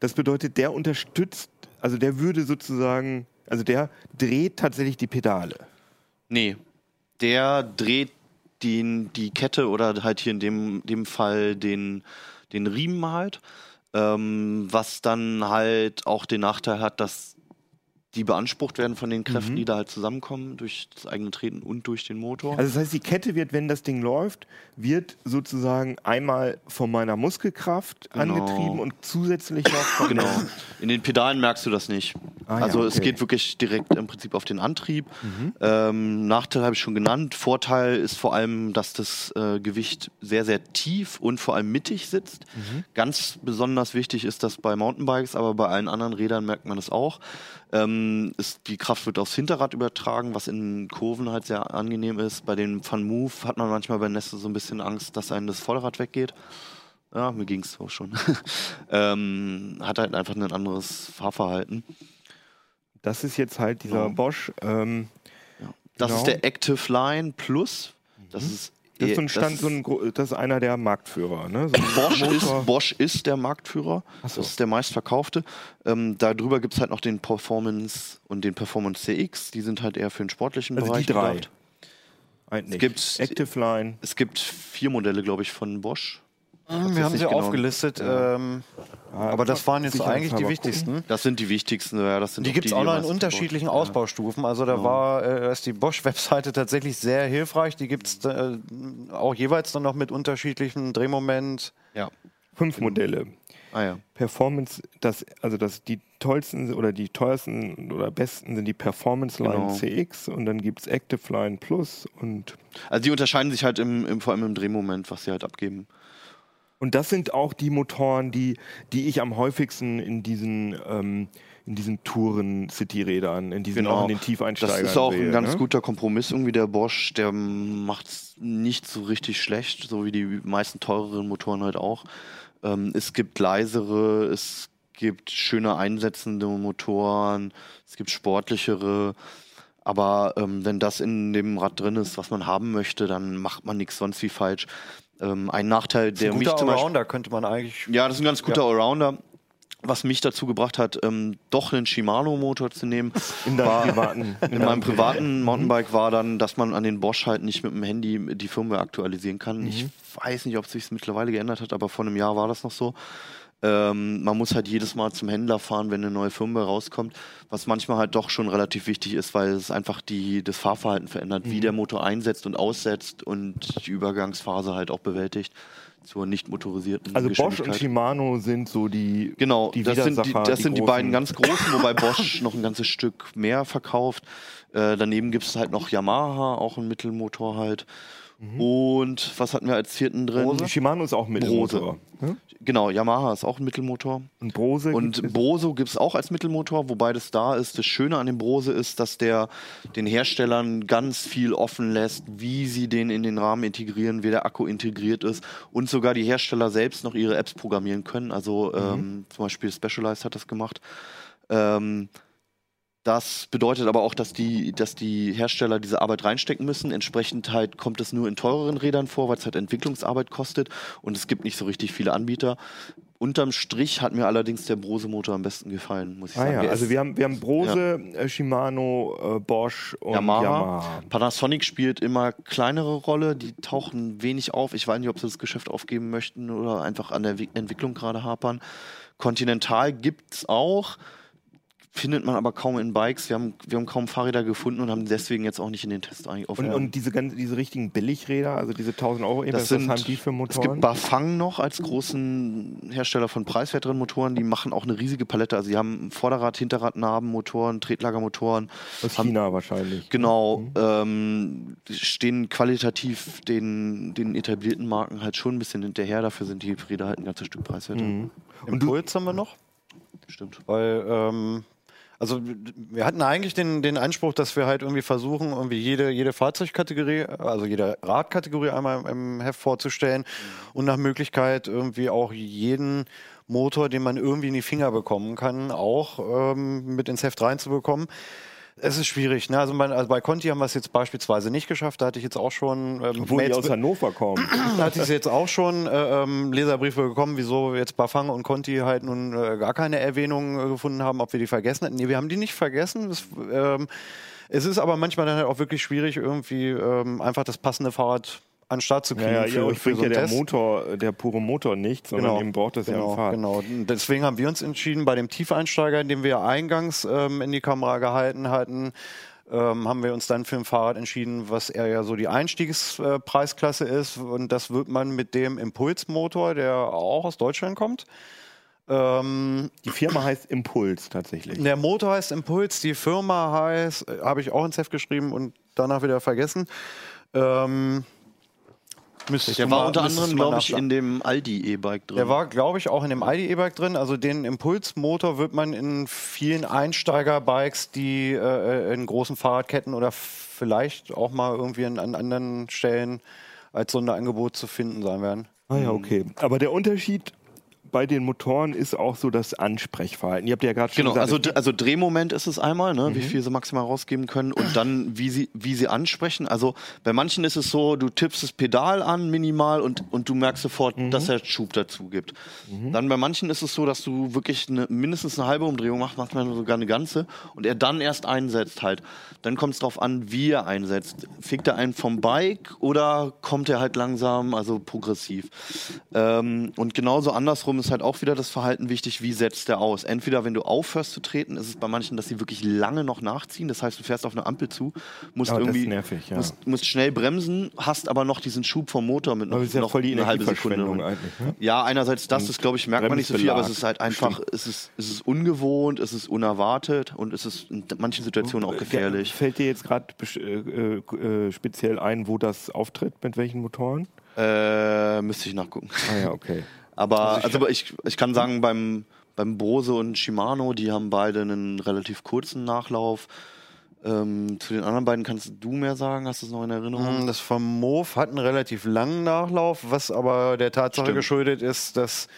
Das bedeutet, der unterstützt, also der würde sozusagen, also der dreht tatsächlich die Pedale. Nee, der dreht den, die Kette oder halt hier in dem, dem Fall den, den Riemen halt, ähm, was dann halt auch den Nachteil hat, dass die beansprucht werden von den Kräften, die da halt zusammenkommen durch das eigene Treten und durch den Motor. Also das heißt, die Kette wird, wenn das Ding läuft, wird sozusagen einmal von meiner Muskelkraft Genau. angetrieben und zusätzlich noch von genau. In den Pedalen merkst du das nicht. Ah, ja, also es okay. geht wirklich direkt im Prinzip auf den Antrieb. Ähm, Nachteil habe ich schon genannt. Vorteil ist vor allem, dass das äh, Gewicht sehr, sehr tief und vor allem mittig sitzt. Ganz besonders wichtig ist das bei Mountainbikes, aber bei allen anderen Rädern merkt man es auch. Ähm, ist, die Kraft wird aufs Hinterrad übertragen, was in Kurven halt sehr angenehm ist. Bei den Fun Move hat man manchmal bei Neste so ein bisschen Angst, dass einem das Vorderrad weggeht. Ja, mir ging es auch schon. ähm, hat halt einfach ein anderes Fahrverhalten. Das ist jetzt halt dieser Ja. Bosch. Ähm, Das Genau. ist der Active Line Plus. Das ist, das ist ein Stand, das so ein, gro- das ist einer der Marktführer. Ne? So Bosch ist, Bosch ist der Marktführer. So. Das ist der meistverkaufte. Ähm, darüber gibt es halt noch den Performance und den Performance CX. Die sind halt eher für den sportlichen Also die Bereich drei. gedacht. Eigentlich. gibt's- Active Line. Es gibt vier Modelle, glaube ich, von Bosch. Wir jetzt haben sie genau. aufgelistet, ähm, aber das waren jetzt eigentlich die wichtigsten. Das sind die wichtigsten. Ja, das sind Die gibt es auch noch in unterschiedlichen gebaut. Ausbaustufen. Also da war äh, ist die Bosch-Webseite tatsächlich sehr hilfreich. Die gibt es äh, auch jeweils dann noch mit unterschiedlichen Drehmoment. Ja. ja. Fünf Modelle. Ah ja. Performance, das, also das, die tollsten oder die teuersten oder besten sind die Performance Line Genau. CX und dann gibt es Active Line Plus und Also die unterscheiden sich halt im, im, vor allem im Drehmoment, was sie halt abgeben. Und das sind auch die Motoren, die, die ich am häufigsten in diesen, ähm, in diesen Touren-City-Rädern, in diesen auch in den Tiefeinsteigern Genau. Das ist auch sehe, ein ganz ne? guter Kompromiss irgendwie. Der Bosch, der macht es nicht so richtig schlecht, so wie die meisten teureren Motoren halt auch. Ähm, es gibt leisere, es gibt schöner einsetzende Motoren, es gibt sportlichere. Aber ähm, wenn das in dem Rad drin ist, was man haben möchte, dann macht man nichts sonst wie falsch. Ähm, ein Nachteil, der Ein mich zum Beispiel Allrounder könnte man eigentlich. ja, das ist ein ganz guter Allrounder. Was mich dazu gebracht hat, ähm, doch einen Shimano-Motor zu nehmen. In war- privaten. In meinem privaten Mountainbike war dann, dass man an den Bosch halt nicht mit dem Handy die Firmware aktualisieren kann. Ich weiß nicht, ob es sich mittlerweile geändert hat, aber vor einem Jahr war das noch so. Ähm, man muss halt jedes Mal zum Händler fahren, wenn eine neue Firmware rauskommt, was manchmal halt doch schon relativ wichtig ist, weil es einfach die, das Fahrverhalten verändert, wie der Motor einsetzt und aussetzt und die Übergangsphase halt auch bewältigt zur nicht motorisierten Also Bosch und. Shimano sind so die. Genau, die das sind, die, das die sind die beiden ganz großen, wobei Bosch noch ein ganzes Stück mehr verkauft. Äh, daneben gibt es halt noch Yamaha, auch ein Mittelmotor halt. Mhm. Und was hatten wir als vierten drin? Die Shimano ist auch Mittelmotor. Ne? Genau, Yamaha ist auch ein Mittelmotor. Und Brose. Und gibt es- Brose gibt es auch als Mittelmotor, wobei das da ist. Das Schöne an dem Brose ist, dass der den Herstellern ganz viel offen lässt, wie sie den in den Rahmen integrieren, wie der Akku integriert ist und sogar die Hersteller selbst noch ihre Apps programmieren können. Also ähm, zum Beispiel Specialized hat das gemacht. Ähm, das bedeutet aber auch, dass die, dass die Hersteller diese Arbeit reinstecken müssen. Entsprechend halt kommt es nur in teureren Rädern vor, weil es halt Entwicklungsarbeit kostet und es gibt nicht so richtig viele Anbieter. Unterm Strich hat mir allerdings der Brose-Motor am besten gefallen, muss ich Ah sagen. ja, Der also wir haben, wir haben Brose, äh, Shimano, äh, Bosch und Yamaha. Yamaha. Panasonic spielt immer kleinere Rolle, die tauchen wenig auf. Ich weiß nicht, ob sie das Geschäft aufgeben möchten oder einfach an der Wi- Entwicklung gerade hapern. Continental gibt's auch, findet man aber kaum in Bikes. Wir haben, wir haben kaum Fahrräder gefunden und haben deswegen jetzt auch nicht in den Test eigentlich Und, aufgenommen. und diese, ganzen, diese richtigen Billigräder, also diese 1000 Euro, Das was sind, haben die für es Motoren? gibt Bafang noch als großen Hersteller von preiswerteren Motoren. Die machen auch eine riesige Palette. Also, die haben Vorderrad-, Hinterradnabenmotoren, Tretlagermotoren. Aus haben- China wahrscheinlich. Genau, ähm, stehen qualitativ den, den etablierten Marken halt schon ein bisschen hinterher. Dafür sind die Räder halt ein ganzes Stück preiswerter. Mhm. Impuls haben wir noch. Stimmt. Weil, ähm, also wir hatten eigentlich den, den Anspruch, dass wir halt irgendwie versuchen, irgendwie jede, jede Fahrzeugkategorie, also jede Radkategorie einmal im Heft vorzustellen und nach Möglichkeit irgendwie auch jeden Motor, den man irgendwie in die Finger bekommen kann, auch ähm, mit ins Heft reinzubekommen. Es ist schwierig. Ne? Also, mein, also bei Conti haben wir es jetzt beispielsweise nicht geschafft. Da hatte ich jetzt auch schon ähm, Obwohl die aus Hannover kommen. da hatte ich jetzt auch schon äh, ähm, Leserbriefe bekommen, wieso jetzt Bafang und Conti halt nun äh, gar keine Erwähnung äh, gefunden haben, ob wir die vergessen hätten. Nee, wir haben die nicht vergessen. Es, ähm, es ist aber manchmal dann halt auch wirklich schwierig, irgendwie ähm, einfach das passende Fahrrad an Start zu kriegen. Ja, ja, ihr euch bringt so ja der Test. Motor, der pure Motor nichts, sondern eben braucht das ja genau, am Fahrrad. Genau, deswegen haben wir uns entschieden, bei dem Tiefeinsteiger, den wir eingangs ähm, in die Kamera gehalten hatten, ähm, haben wir uns dann für ein Fahrrad entschieden, was eher ja so die Einstiegspreisklasse ist. Und das wird man mit dem Impulsmotor, der auch aus Deutschland kommt, Ähm, Die Firma heißt Impuls tatsächlich. der Motor heißt Impuls, die Firma heißt, äh, habe ich auch ins Heft geschrieben und danach wieder vergessen. Ähm, müsstest Der war mal- unter anderem, glaube ich, in dem Aldi E-Bike drin. Der war, glaube ich, auch in dem ID E-Bike drin. Also den Impulsmotor wird man in vielen Einsteiger-Bikes, die äh, in großen Fahrradketten oder vielleicht auch mal irgendwie an, an anderen Stellen als Sonderangebot zu finden sein werden. Ah ja, okay. Aber der Unterschied bei den Motoren ist auch so das Ansprechverhalten. Ihr habt ja gerade schon Genau, gesagt, also, also Drehmoment ist es einmal, ne, Mhm. wie viel sie maximal rausgeben können und dann, wie sie, wie sie ansprechen. Also bei manchen ist es so, du tippst das Pedal an minimal und, und du merkst sofort, Mhm. dass er Schub dazu gibt. Dann bei manchen ist es so, dass du wirklich eine, mindestens eine halbe Umdrehung machst, manchmal sogar eine ganze und er dann erst einsetzt halt. Dann kommt es darauf an, wie er einsetzt. Fickt er einen vom Bike oder kommt er halt langsam, also progressiv. Ähm, und genauso andersrum ist halt auch wieder das Verhalten wichtig, wie setzt er aus. Entweder wenn du aufhörst zu treten, ist es bei manchen, dass sie wirklich lange noch nachziehen. Das heißt, du fährst auf eine Ampel zu, musst ist irgendwie nervig, ja. musst, musst schnell bremsen, hast aber noch diesen Schub vom Motor mit noch, Aber ist ja noch voll die eine halbe Sekunde. Ne? Ja, einerseits das, das glaube ich, merkt man nicht so viel, aber es ist halt einfach, es ist, es ist ungewohnt, es ist unerwartet und es ist in manchen Situationen auch gefährlich. Fällt dir jetzt gerade äh, äh, speziell ein, wo das auftritt, mit welchen Motoren? Äh, müsste ich nachgucken. Ah ja, okay. Aber also ich, ich kann sagen, beim, beim Brose und Shimano, die haben beide einen relativ kurzen Nachlauf. Ähm, zu den anderen beiden kannst du mehr sagen, hast du es noch in Erinnerung? Mm, Das vom MOV hat einen relativ langen Nachlauf, was aber der Tatsache Stimmt. geschuldet ist, dass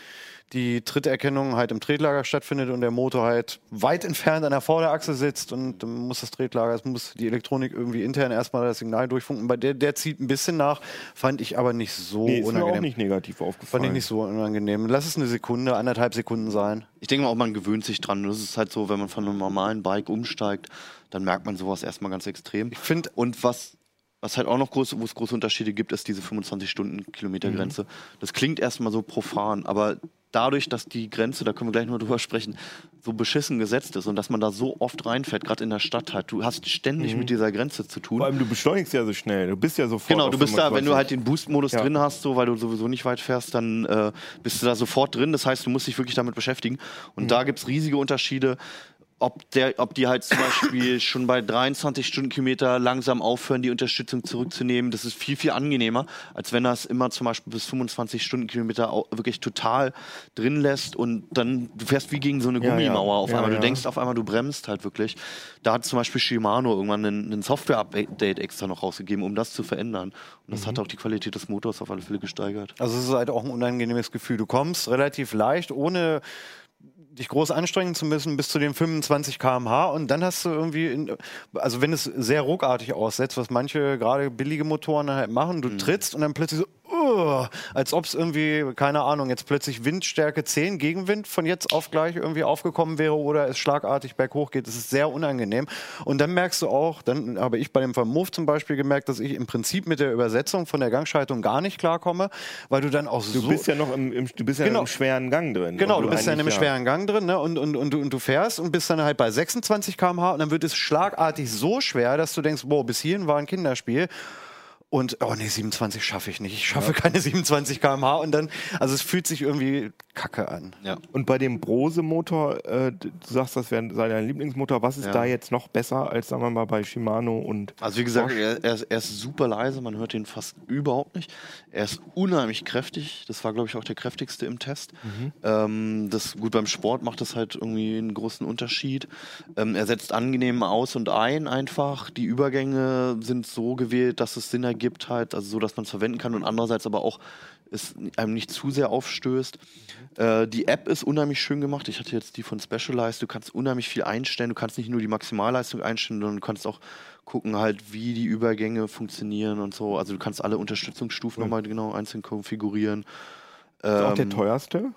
die Tritterkennung halt im Tretlager stattfindet und der Motor halt weit entfernt an der Vorderachse sitzt und dann muss das Tretlager, es muss die Elektronik irgendwie intern erstmal das Signal durchfunken. Bei der, der zieht ein bisschen nach, fand ich aber nicht so Nee, ist mir auch unangenehm. nicht negativ Fand aufgefallen. ich nicht so unangenehm. Lass es eine Sekunde, anderthalb Sekunden sein. Ich denke mal auch, man gewöhnt sich dran. Das ist halt so, wenn man von einem normalen Bike umsteigt, dann merkt man sowas erstmal ganz extrem. Ich finde, Und was, was halt auch noch große, wo es große Unterschiede gibt, ist diese 25-Stunden-Kilometer-Grenze. Das klingt erstmal so profan, aber dadurch, dass die Grenze, da können wir gleich noch drüber sprechen, so beschissen gesetzt ist und dass man da so oft reinfährt, gerade in der Stadt halt, du hast ständig mit dieser Grenze zu tun. Vor allem, du beschleunigst ja so schnell. Du bist ja sofort. Genau, du bist da, wenn 25. du halt den Boost-Modus Ja. drin hast, so, weil du sowieso nicht weit fährst, dann äh, bist du da sofort drin. Das heißt, du musst dich wirklich damit beschäftigen. Und da gibt es riesige Unterschiede, ob, der, ob die halt zum Beispiel schon bei 23 Stundenkilometer langsam aufhören, die Unterstützung zurückzunehmen. Das ist viel, viel angenehmer, als wenn das immer zum Beispiel bis 25 Stundenkilometer wirklich total drin lässt und dann, du fährst wie gegen so eine Ja, ja. Gummimauer auf Ja, einmal. Du ja. denkst auf einmal, du bremst halt wirklich. Da hat zum Beispiel Shimano irgendwann einen, einen Software-Update extra noch rausgegeben, um das zu verändern. Und das Mhm. hat auch die Qualität des Motors auf alle Fälle gesteigert. Also es ist halt auch ein unangenehmes Gefühl. Du kommst relativ leicht, ohne dich groß anstrengen zu müssen, bis zu den 25 km/h und dann hast du irgendwie, in, also wenn es sehr ruckartig aussetzt, was manche gerade billige Motoren halt machen, du trittst und dann plötzlich so, als ob es irgendwie, keine Ahnung, jetzt plötzlich Windstärke 10 Gegenwind von jetzt auf gleich irgendwie aufgekommen wäre oder es schlagartig berghoch geht. Das ist sehr unangenehm. Und dann merkst du auch, dann habe ich bei dem Vermove zum Beispiel gemerkt, dass ich im Prinzip mit der Übersetzung von der Gangschaltung gar nicht klarkomme, weil du dann auch Du so. bist ja noch im, im, du bist ja Genau. im schweren Gang drin. Genau, Und du bist ja in einem eigentlich, schweren Gang drin ne? und, und, und, du, und du fährst und bist dann halt bei 26 km/h und dann wird es schlagartig so schwer, dass du denkst, boah, bis hierhin war ein Kinderspiel. Und, oh nee, 27 schaffe ich nicht. Ich schaffe keine 27 km/h. Und dann, also es fühlt sich irgendwie kacke an. Ja. Und bei dem Brose-Motor, äh, du sagst, das wäre dein Lieblingsmotor. Was ist Ja. da jetzt noch besser als, sagen wir mal, bei Shimano und. Also wie gesagt, er, er, ist, er ist super leise, man hört ihn fast überhaupt nicht. Er ist unheimlich kräftig. Das war, glaube ich, auch der kräftigste im Test. Ähm, das gut beim Sport macht das halt irgendwie einen großen Unterschied. Ähm, er setzt angenehm aus und ein einfach. Die Übergänge sind so gewählt, dass es Sinn ergibt halt, also so, dass man es verwenden kann und andererseits aber auch es einem nicht zu sehr aufstößt. Äh, die App ist unheimlich schön gemacht. Ich hatte jetzt die von Specialized. Du kannst unheimlich viel einstellen. Du kannst nicht nur die Maximalleistung einstellen, sondern du kannst auch gucken halt, wie die Übergänge funktionieren und so. Also du kannst alle Unterstützungsstufen nochmal genau einzeln konfigurieren. Ist auch der Ähm, teuerste?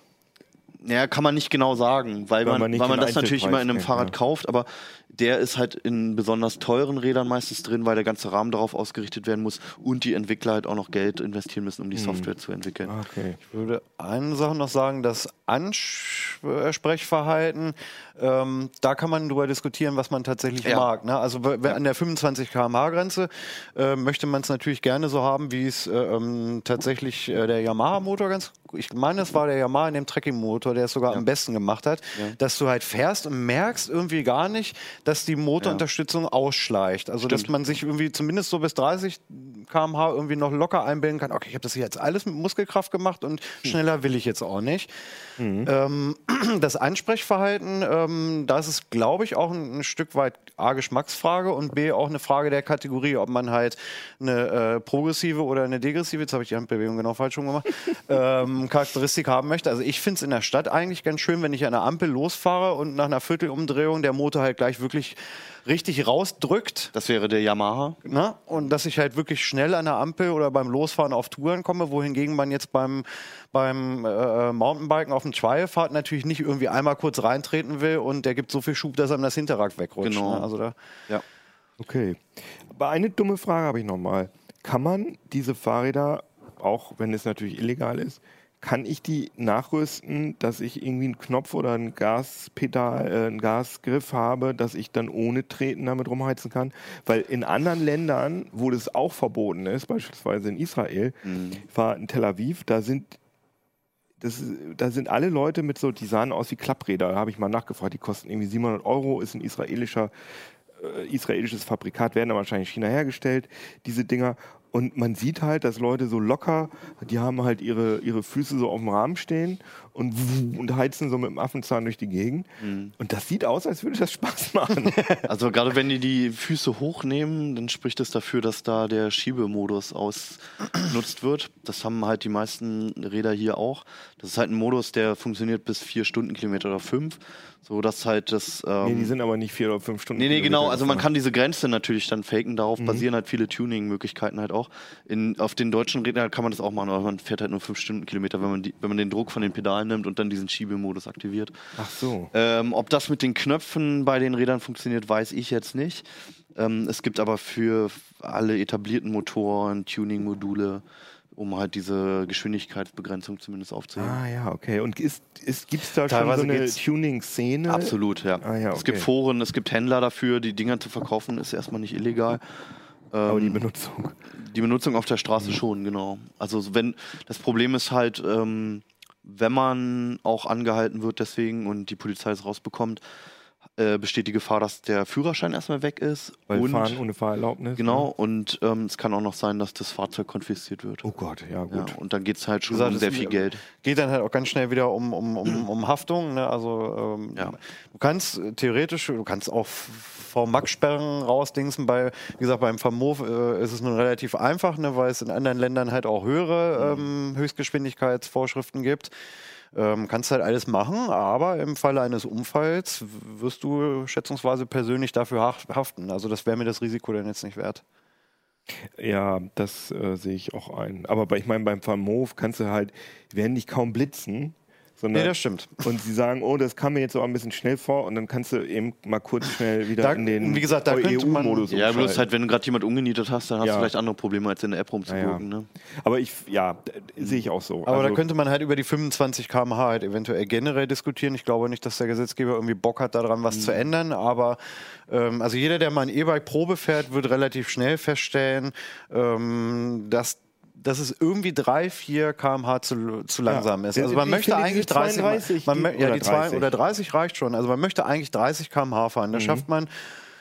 Ja, kann man nicht genau sagen, weil, Weil man, man weil man das natürlich immer in einem Fahrrad ja. kauft, aber der ist halt in besonders teuren Rädern meistens drin, weil der ganze Rahmen darauf ausgerichtet werden muss und die Entwickler halt auch noch Geld investieren müssen, um die Software zu entwickeln. Ah, Okay. Ich würde eine Sache noch sagen, das Ansprechverhalten, ähm, da kann man drüber diskutieren, was man tatsächlich Ja. mag. Ne? Also an der 25 km/h-Grenze äh, möchte man es natürlich gerne so haben, wie es äh, ähm, tatsächlich äh, der Yamaha-Motor ganz ich meine, es war der Yamaha in dem Trekking-Motor, der es sogar am besten gemacht hat, dass du halt fährst und merkst irgendwie gar nicht, dass die Motorunterstützung ausschleicht. Also, dass man sich irgendwie zumindest so bis 30 km/h irgendwie noch locker einbilden kann, okay, ich habe das hier jetzt alles mit Muskelkraft gemacht und schneller will ich jetzt auch nicht. Ähm, das Ansprechverhalten, ähm, das ist, glaube ich, auch ein, ein Stück weit A, Geschmacksfrage und B, auch eine Frage der Kategorie, ob man halt eine äh, progressive oder eine degressive, jetzt habe ich die Handbewegung genau falsch rum gemacht, ähm, Charakteristik haben möchte. Also ich finde es in der Stadt eigentlich ganz schön, wenn ich an der Ampel losfahre und nach einer Viertelumdrehung der Motor halt gleich wirklich richtig rausdrückt. Das wäre der Yamaha. Ne? Und dass ich halt wirklich schnell an der Ampel oder beim Losfahren auf Touren komme, wohingegen man jetzt beim, beim äh, Mountainbiken auf dem Trialfahrt natürlich nicht irgendwie einmal kurz reintreten will und der gibt so viel Schub, dass einem das Hinterrad wegrutscht. Genau. Ne? Also da, Ja. Okay. Aber eine dumme Frage habe ich nochmal. Kann man diese Fahrräder, auch wenn es natürlich illegal ist, kann ich die nachrüsten, dass ich irgendwie einen Knopf oder ein Gaspedal, äh, einen Gasgriff habe, dass ich dann ohne Treten damit rumheizen kann? Weil in anderen Ländern, wo das auch verboten ist, beispielsweise in Israel, ich war in Tel Aviv, da sind das, da sind alle Leute mit so, die sahen aus wie Klappräder. Da habe ich mal nachgefragt, die kosten irgendwie 700 Euro, ist ein israelischer äh, israelisches Fabrikat, werden dann wahrscheinlich in China hergestellt, diese Dinger. Und man sieht halt, dass Leute so locker, die haben halt ihre, ihre Füße so auf dem Rahmen stehen und, und heizen so mit dem Affenzahn durch die Gegend. Und das sieht aus, als würde das Spaß machen. Also gerade wenn die die Füße hochnehmen, dann spricht es dafür, dass da der Schiebemodus ausgenutzt wird. Das haben halt die meisten Räder hier auch. Das ist halt ein Modus, der funktioniert bis vier Stundenkilometer oder fünf, so dass halt das. Ähm, nee, die sind aber nicht vier oder fünf Stunden. Nee, nee, genau. Also man kann diese Grenze natürlich dann faken. Darauf basieren halt viele Tuning-Möglichkeiten halt auch. In, auf den deutschen Rädern kann man das auch machen, aber man fährt halt nur 5 Stundenkilometer, wenn man, die, wenn man den Druck von den Pedalen nimmt und dann diesen Schiebemodus aktiviert. Ach so. Ähm, ob das mit den Knöpfen bei den Rädern funktioniert, weiß ich jetzt nicht. Ähm, es gibt aber für alle etablierten Motoren Tuning-Module, um halt diese Geschwindigkeitsbegrenzung zumindest aufzuheben. Ah ja, okay. Und ist, ist, gibt es da schon Teilweise so eine Tuning-Szene? Absolut, ja. Ah, ja, Es gibt okay. Foren, es gibt Händler dafür, die Dinger zu verkaufen, ist erstmal nicht illegal. Aber die Ähm, Benutzung. Die Benutzung auf der Straße schon, genau. Also wenn das Problem ist halt, ähm, wenn man auch angehalten wird deswegen und die Polizei es rausbekommt, äh, besteht die Gefahr, dass der Führerschein erstmal weg ist. Weil und, Fahren ohne Fahrerlaubnis. Genau, ne? und ähm, es kann auch noch sein, dass das Fahrzeug konfisziert wird. Oh Gott, ja ja, gut. und dann geht es halt schon gesagt, um sehr viel Geld. geht dann halt auch ganz schnell wieder um, um, um, um Haftung. Ne? Also ähm, Ja. du kannst äh, theoretisch, du kannst auch V-Max-Sperren rausdingsen. Bei, wie gesagt, beim VMOV äh, ist es nun relativ einfach, ne? weil es in anderen Ländern halt auch höhere ähm, Höchstgeschwindigkeitsvorschriften gibt. Ähm, kannst halt alles machen, aber im Falle eines Unfalls wirst du schätzungsweise persönlich dafür haf- haften. Also das wäre mir das Risiko dann jetzt nicht wert. Ja, das äh, sehe ich auch ein. Aber bei, ich meine, beim Vermov kannst du halt, werden dich kaum blitzen. Sondern, Nee, das stimmt. Und sie sagen, oh, das kam mir jetzt aber ein bisschen schnell vor und dann kannst du eben mal kurz schnell wieder Da- in den wie gesagt, da könnte man- EU-Modus Ja, bloß halt, wenn du gerade jemand umgenietet hast, dann hast Ja. du vielleicht andere Probleme, als in der App rumzugucken. Ja, ja. Ne? Aber ich, ja, sehe ich auch so. Aber also, da könnte man halt über die 25 km/h halt eventuell generell diskutieren. Ich glaube nicht, dass der Gesetzgeber irgendwie Bock hat, daran was zu ändern. Aber ähm, also jeder, der mal ein E-Bike Probe fährt, wird relativ schnell feststellen, ähm, dass dass es irgendwie 3, 4 km/h zu, zu langsam ist. Ja, Also man ich möchte eigentlich diese 30, 32 man, geht- ja, oder die zwei, 30. oder 30 reicht schon. Also man möchte eigentlich 30 km/h fahren. Mhm. Das schafft man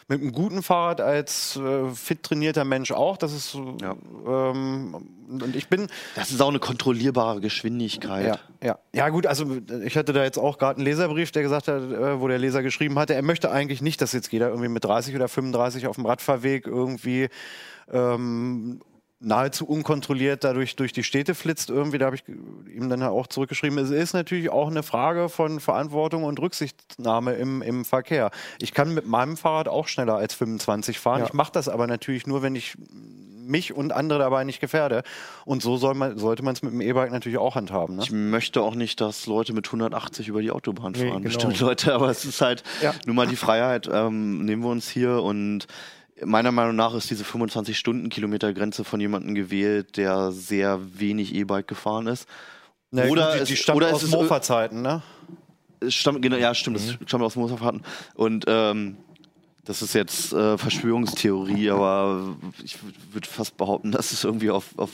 mit einem guten Fahrrad als äh, fit trainierter Mensch auch. Das ist Ja. ähm, und ich bin Das ist auch eine kontrollierbare Geschwindigkeit. ja, ja. ja, gut, also ich hatte da jetzt auch gerade einen Leserbrief, der gesagt hat, äh, wo der Leser geschrieben hatte, er möchte eigentlich nicht, dass jetzt jeder irgendwie mit 30 oder 35 auf dem Radfahrweg irgendwie ähm, nahezu unkontrolliert dadurch durch die Städte flitzt irgendwie. Da habe ich ihm dann auch zurückgeschrieben, es ist natürlich auch eine Frage von Verantwortung und Rücksichtnahme im, im Verkehr. Ich kann mit meinem Fahrrad auch schneller als 25 fahren. Ja. Ich mache das aber natürlich nur, wenn ich mich und andere dabei nicht gefährde. Und so soll man, sollte man es mit dem E-Bike natürlich auch handhaben. Ne? Ich möchte auch nicht, dass Leute mit 180 über die Autobahn Nee, fahren. genau. Bestimmt Leute, aber es ist halt Ja. nun mal die Freiheit, ähm, nehmen wir uns hier und meiner Meinung nach ist diese 25-Stunden-Kilometer-Grenze von jemandem gewählt, der sehr wenig E-Bike gefahren ist. Na Oder gut, die, es- die stammt oder es aus Mofa-Zeiten, ne? Es stammt, genau, ja, stimmt, Mhm. das stammt aus Motorfahrten. Und ähm, das ist jetzt äh, Verschwörungstheorie, aber ich würde fast behaupten, dass es irgendwie auf, auf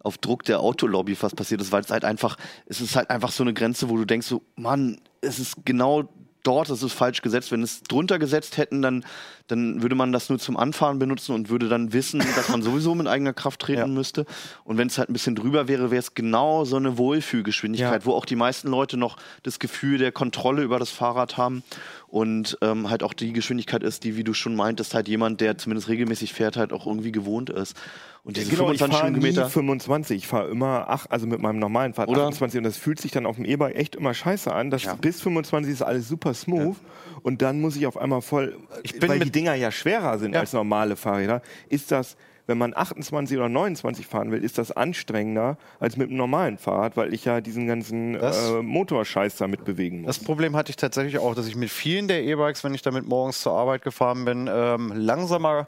auf Druck der Autolobby fast passiert ist, weil es halt einfach, es ist halt einfach so eine Grenze, wo du denkst so, Mann, es ist genau dort, das ist falsch gesetzt. Wenn es drunter gesetzt hätten, dann, dann würde man das nur zum Anfahren benutzen und würde dann wissen, dass man sowieso mit eigener Kraft treten Ja. müsste. Und wenn es halt ein bisschen drüber wäre, wäre es genau so eine Wohlfühlgeschwindigkeit, Ja. wo auch die meisten Leute noch das Gefühl der Kontrolle über das Fahrrad haben und ähm, halt auch die Geschwindigkeit ist, die, wie du schon meintest, halt jemand, der zumindest regelmäßig fährt, halt auch irgendwie gewohnt ist. Und diese Genau, ich 25 fahre nie Stundenkilometer. 25, ich fahre immer, ach, also mit meinem normalen Fahrrad Oder? 28 und das fühlt sich dann auf dem E-Bike echt immer scheiße an. Das Ja. Bis 25 ist alles super smooth und dann muss ich auf einmal voll, Ich bin weil die Dinger ja schwerer sind Ja. als normale Fahrräder, ist das, wenn man 28 oder 29 fahren will, ist das anstrengender als mit einem normalen Fahrrad, weil ich ja diesen ganzen Das- äh, Motorscheiß damit bewegen muss. Das Problem hatte ich tatsächlich auch, dass ich mit vielen der E-Bikes, wenn ich damit morgens zur Arbeit gefahren bin, ähm, langsamer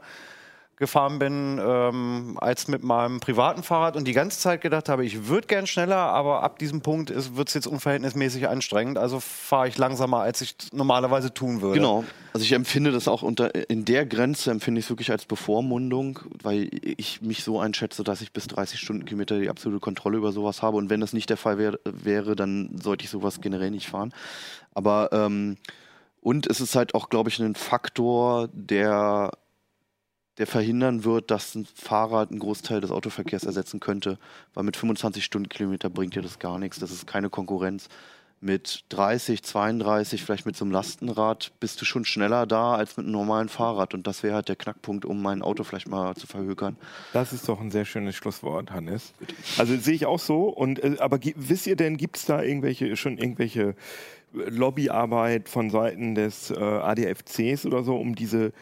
gefahren bin ähm, als mit meinem privaten Fahrrad und die ganze Zeit gedacht habe, ich würde gern schneller, aber ab diesem Punkt wird es jetzt unverhältnismäßig anstrengend. Also fahre ich langsamer, als ich normalerweise tun würde. Genau. Also ich empfinde das auch unter in der Grenze empfinde ich es wirklich als Bevormundung, weil ich mich so einschätze, dass ich bis 30 Stundenkilometer die absolute Kontrolle über sowas habe. Und wenn das nicht der Fall wär, wäre, dann sollte ich sowas generell nicht fahren. Aber ähm, und es ist halt auch, glaube ich, ein Faktor, der der verhindern wird, dass ein Fahrrad einen Großteil des Autoverkehrs ersetzen könnte, weil mit 25 Stundenkilometer bringt dir das gar nichts. Das ist keine Konkurrenz. Mit 30, 32, vielleicht mit so einem Lastenrad bist du schon schneller da als mit einem normalen Fahrrad. Und das wäre halt der Knackpunkt, um mein Auto vielleicht mal zu verhökern. Das ist doch ein sehr schönes Schlusswort, Hannes. Also sehe ich auch so. Und äh, aber wisst ihr denn, gibt es da irgendwelche schon irgendwelche äh, Lobbyarbeit von Seiten des äh, ADFCs oder so, um diese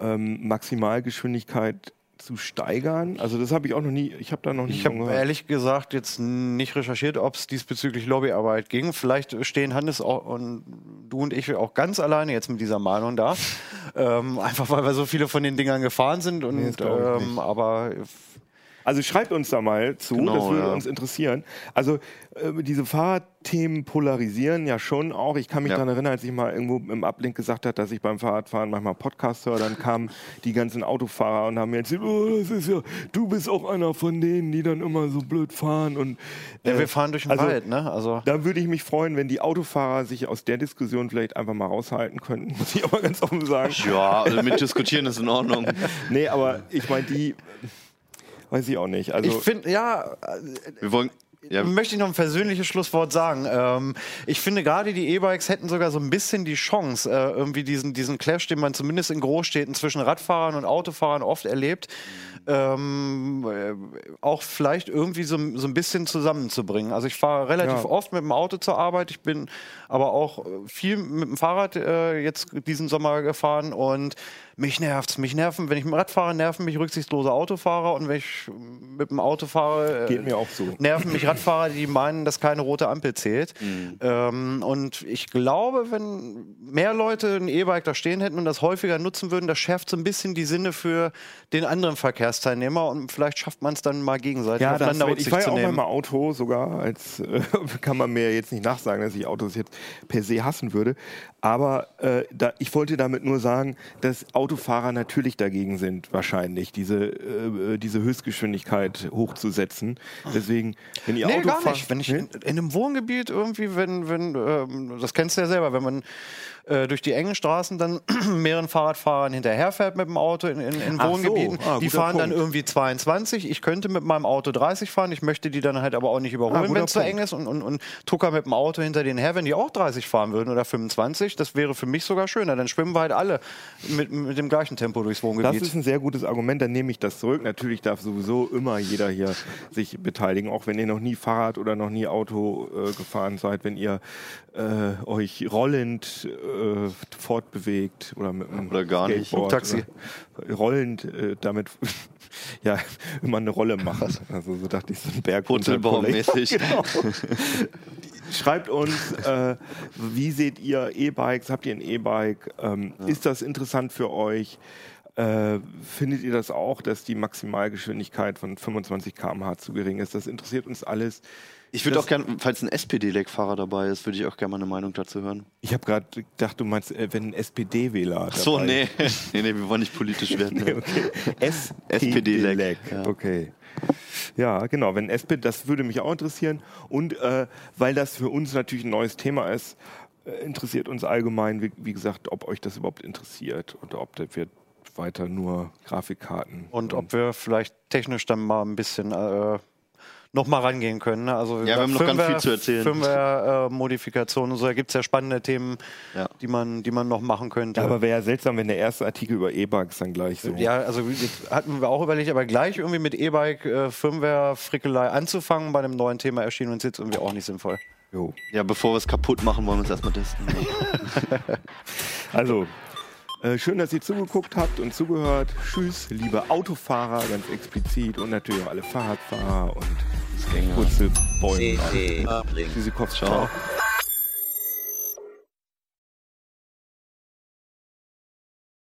ähm, Maximalgeschwindigkeit zu steigern? Also das habe ich auch noch nie. Ich habe da noch nie Ich habe ehrlich gesagt jetzt nicht recherchiert, ob es diesbezüglich Lobbyarbeit ging. Vielleicht stehen Hannes auch, und du und ich auch ganz alleine jetzt mit dieser Meinung da. ähm, einfach weil wir so viele von den Dingern gefahren sind. Und, Nee, ähm, aber Also schreibt uns da mal zu, Genau, das würde ja. uns interessieren. Also äh, diese Fahrradthemen polarisieren ja schon auch. Ich kann mich Ja. daran erinnern, als ich mal irgendwo im Ablink gesagt habe, dass ich beim Fahrradfahren manchmal Podcast höre, dann kamen die ganzen Autofahrer und haben mir erzählt, oh, das ist ja, du bist auch einer von denen, die dann immer so blöd fahren. Und, ja, äh, wir fahren durch den also, Wald, ne? Also Da würde ich mich freuen, wenn die Autofahrer sich aus der Diskussion vielleicht einfach mal raushalten könnten, muss ich aber ganz offen sagen. Ja, also mit diskutieren ist in Ordnung. Nee, aber ich meine, die, weiß ich auch nicht. Also, ich finde, ja, Wir wollen. Ja, möchte ich noch ein persönliches Schlusswort sagen. Ähm, ich finde gerade die E-Bikes hätten sogar so ein bisschen die Chance, äh, irgendwie diesen, diesen Clash, den man zumindest in Großstädten zwischen Radfahrern und Autofahrern oft erlebt, ähm, äh, auch vielleicht irgendwie so, so ein bisschen zusammenzubringen. Also ich fahre relativ Ja. oft mit dem Auto zur Arbeit, ich bin aber auch äh, viel mit dem Fahrrad äh, jetzt diesen Sommer gefahren und mich nervt's. Mich nerven, wenn ich mit dem Rad fahre, nerven mich rücksichtslose Autofahrer und wenn ich mit dem Auto fahre, äh, Geht mir auch so. nerven mich Radfahrer, die meinen, dass keine rote Ampel zählt. Ähm, und ich glaube, wenn mehr Leute ein E-Bike da stehen hätten und das häufiger nutzen würden, das schärft so ein bisschen die Sinne für den anderen Verkehrsteilnehmer und vielleicht schafft man es dann mal gegenseitig Ja, das, aufeinander ich Rücksicht war ja auch nehmen. mal Auto sogar, als äh, kann man mir jetzt nicht nachsagen, dass ich Autos jetzt per se hassen würde. Aber äh, da, ich wollte damit nur sagen, dass Autofahrer natürlich dagegen sind, wahrscheinlich diese, äh, diese Höchstgeschwindigkeit hochzusetzen. Deswegen, wenn ihr Nee, Auto gar fahrt- nicht. Wenn ich in, in einem Wohngebiet irgendwie, wenn, wenn, ähm, das kennst du ja selber, wenn man äh, durch die engen Straßen dann mehreren Fahrradfahrern hinterherfährt mit dem Auto in, in, in Ach so. Wohngebieten, Ah, die fahren dann irgendwie 22. Ich könnte mit meinem Auto 30 fahren, ich möchte die dann halt aber auch nicht Ah, überholen, guter wenn es zu eng ist und, und, und tucker mit dem Auto hinter denen her, wenn die auch 30 fahren würden oder 25. Das wäre für mich sogar schöner. Dann schwimmen wir halt alle mit, mit dem gleichen Tempo durchs Das Wohngebiet. ist ein sehr gutes Argument, dann nehme ich das zurück. Natürlich darf sowieso immer jeder hier sich beteiligen, auch wenn ihr noch nie Fahrrad oder noch nie Auto äh, gefahren seid, wenn ihr äh, euch rollend äh, fortbewegt oder mit einem Oder gar nicht. Skateboard Taxi. oder Rollend äh, damit ja immer eine Rolle macht. Also so dachte ich, so ein Berg Purzelbaum-mäßig. Genau. Schreibt uns, äh, wie seht ihr E-Bikes? Habt ihr ein E-Bike? Ähm, Ist das interessant für euch? Äh, findet ihr das auch, dass die Maximalgeschwindigkeit von 25 km/h zu gering ist? Das interessiert uns alles. Ich würde auch gerne, falls ein SPD-Leck-Fahrer dabei ist, würde ich auch gerne mal eine Meinung dazu hören. Ich habe gerade gedacht, du meinst, äh, wenn ein SPD-Wähler. Ach so, dabei nee. nee, nee, wir wollen nicht politisch werden. Nee, okay. SPD-Lag, SPD-Lag. ja. Okay. Ja, genau. Wenn SPD, das würde mich auch interessieren. Und äh, weil das für uns natürlich ein neues Thema ist, äh, interessiert uns allgemein, wie, wie gesagt, ob euch das überhaupt interessiert oder ob das wir weiter nur Grafikkarten Und ob wir vielleicht technisch dann mal ein bisschen äh, noch mal rangehen können. Ne? Also, Ja, wir haben noch ganz viel zu erzählen. Firmware-Modifikationen und so, da gibt es ja spannende Themen, Ja. die, man, die man noch machen könnte. Ja, aber wäre ja seltsam, wenn der erste Artikel über E-Bugs dann gleich so. Ja, also hatten wir auch überlegt, aber gleich irgendwie mit E-Bike äh, Firmware-Frickelei anzufangen bei einem neuen Thema erschien uns jetzt irgendwie auch nicht sinnvoll. Jo. Ja, bevor wir es kaputt machen, wollen wir es erstmal testen. Also, äh, schön, dass ihr zugeguckt habt und zugehört. Tschüss, liebe Autofahrer, ganz explizit und natürlich auch alle Fahrradfahrer und Uplink. Tschüssikowski. Ciao.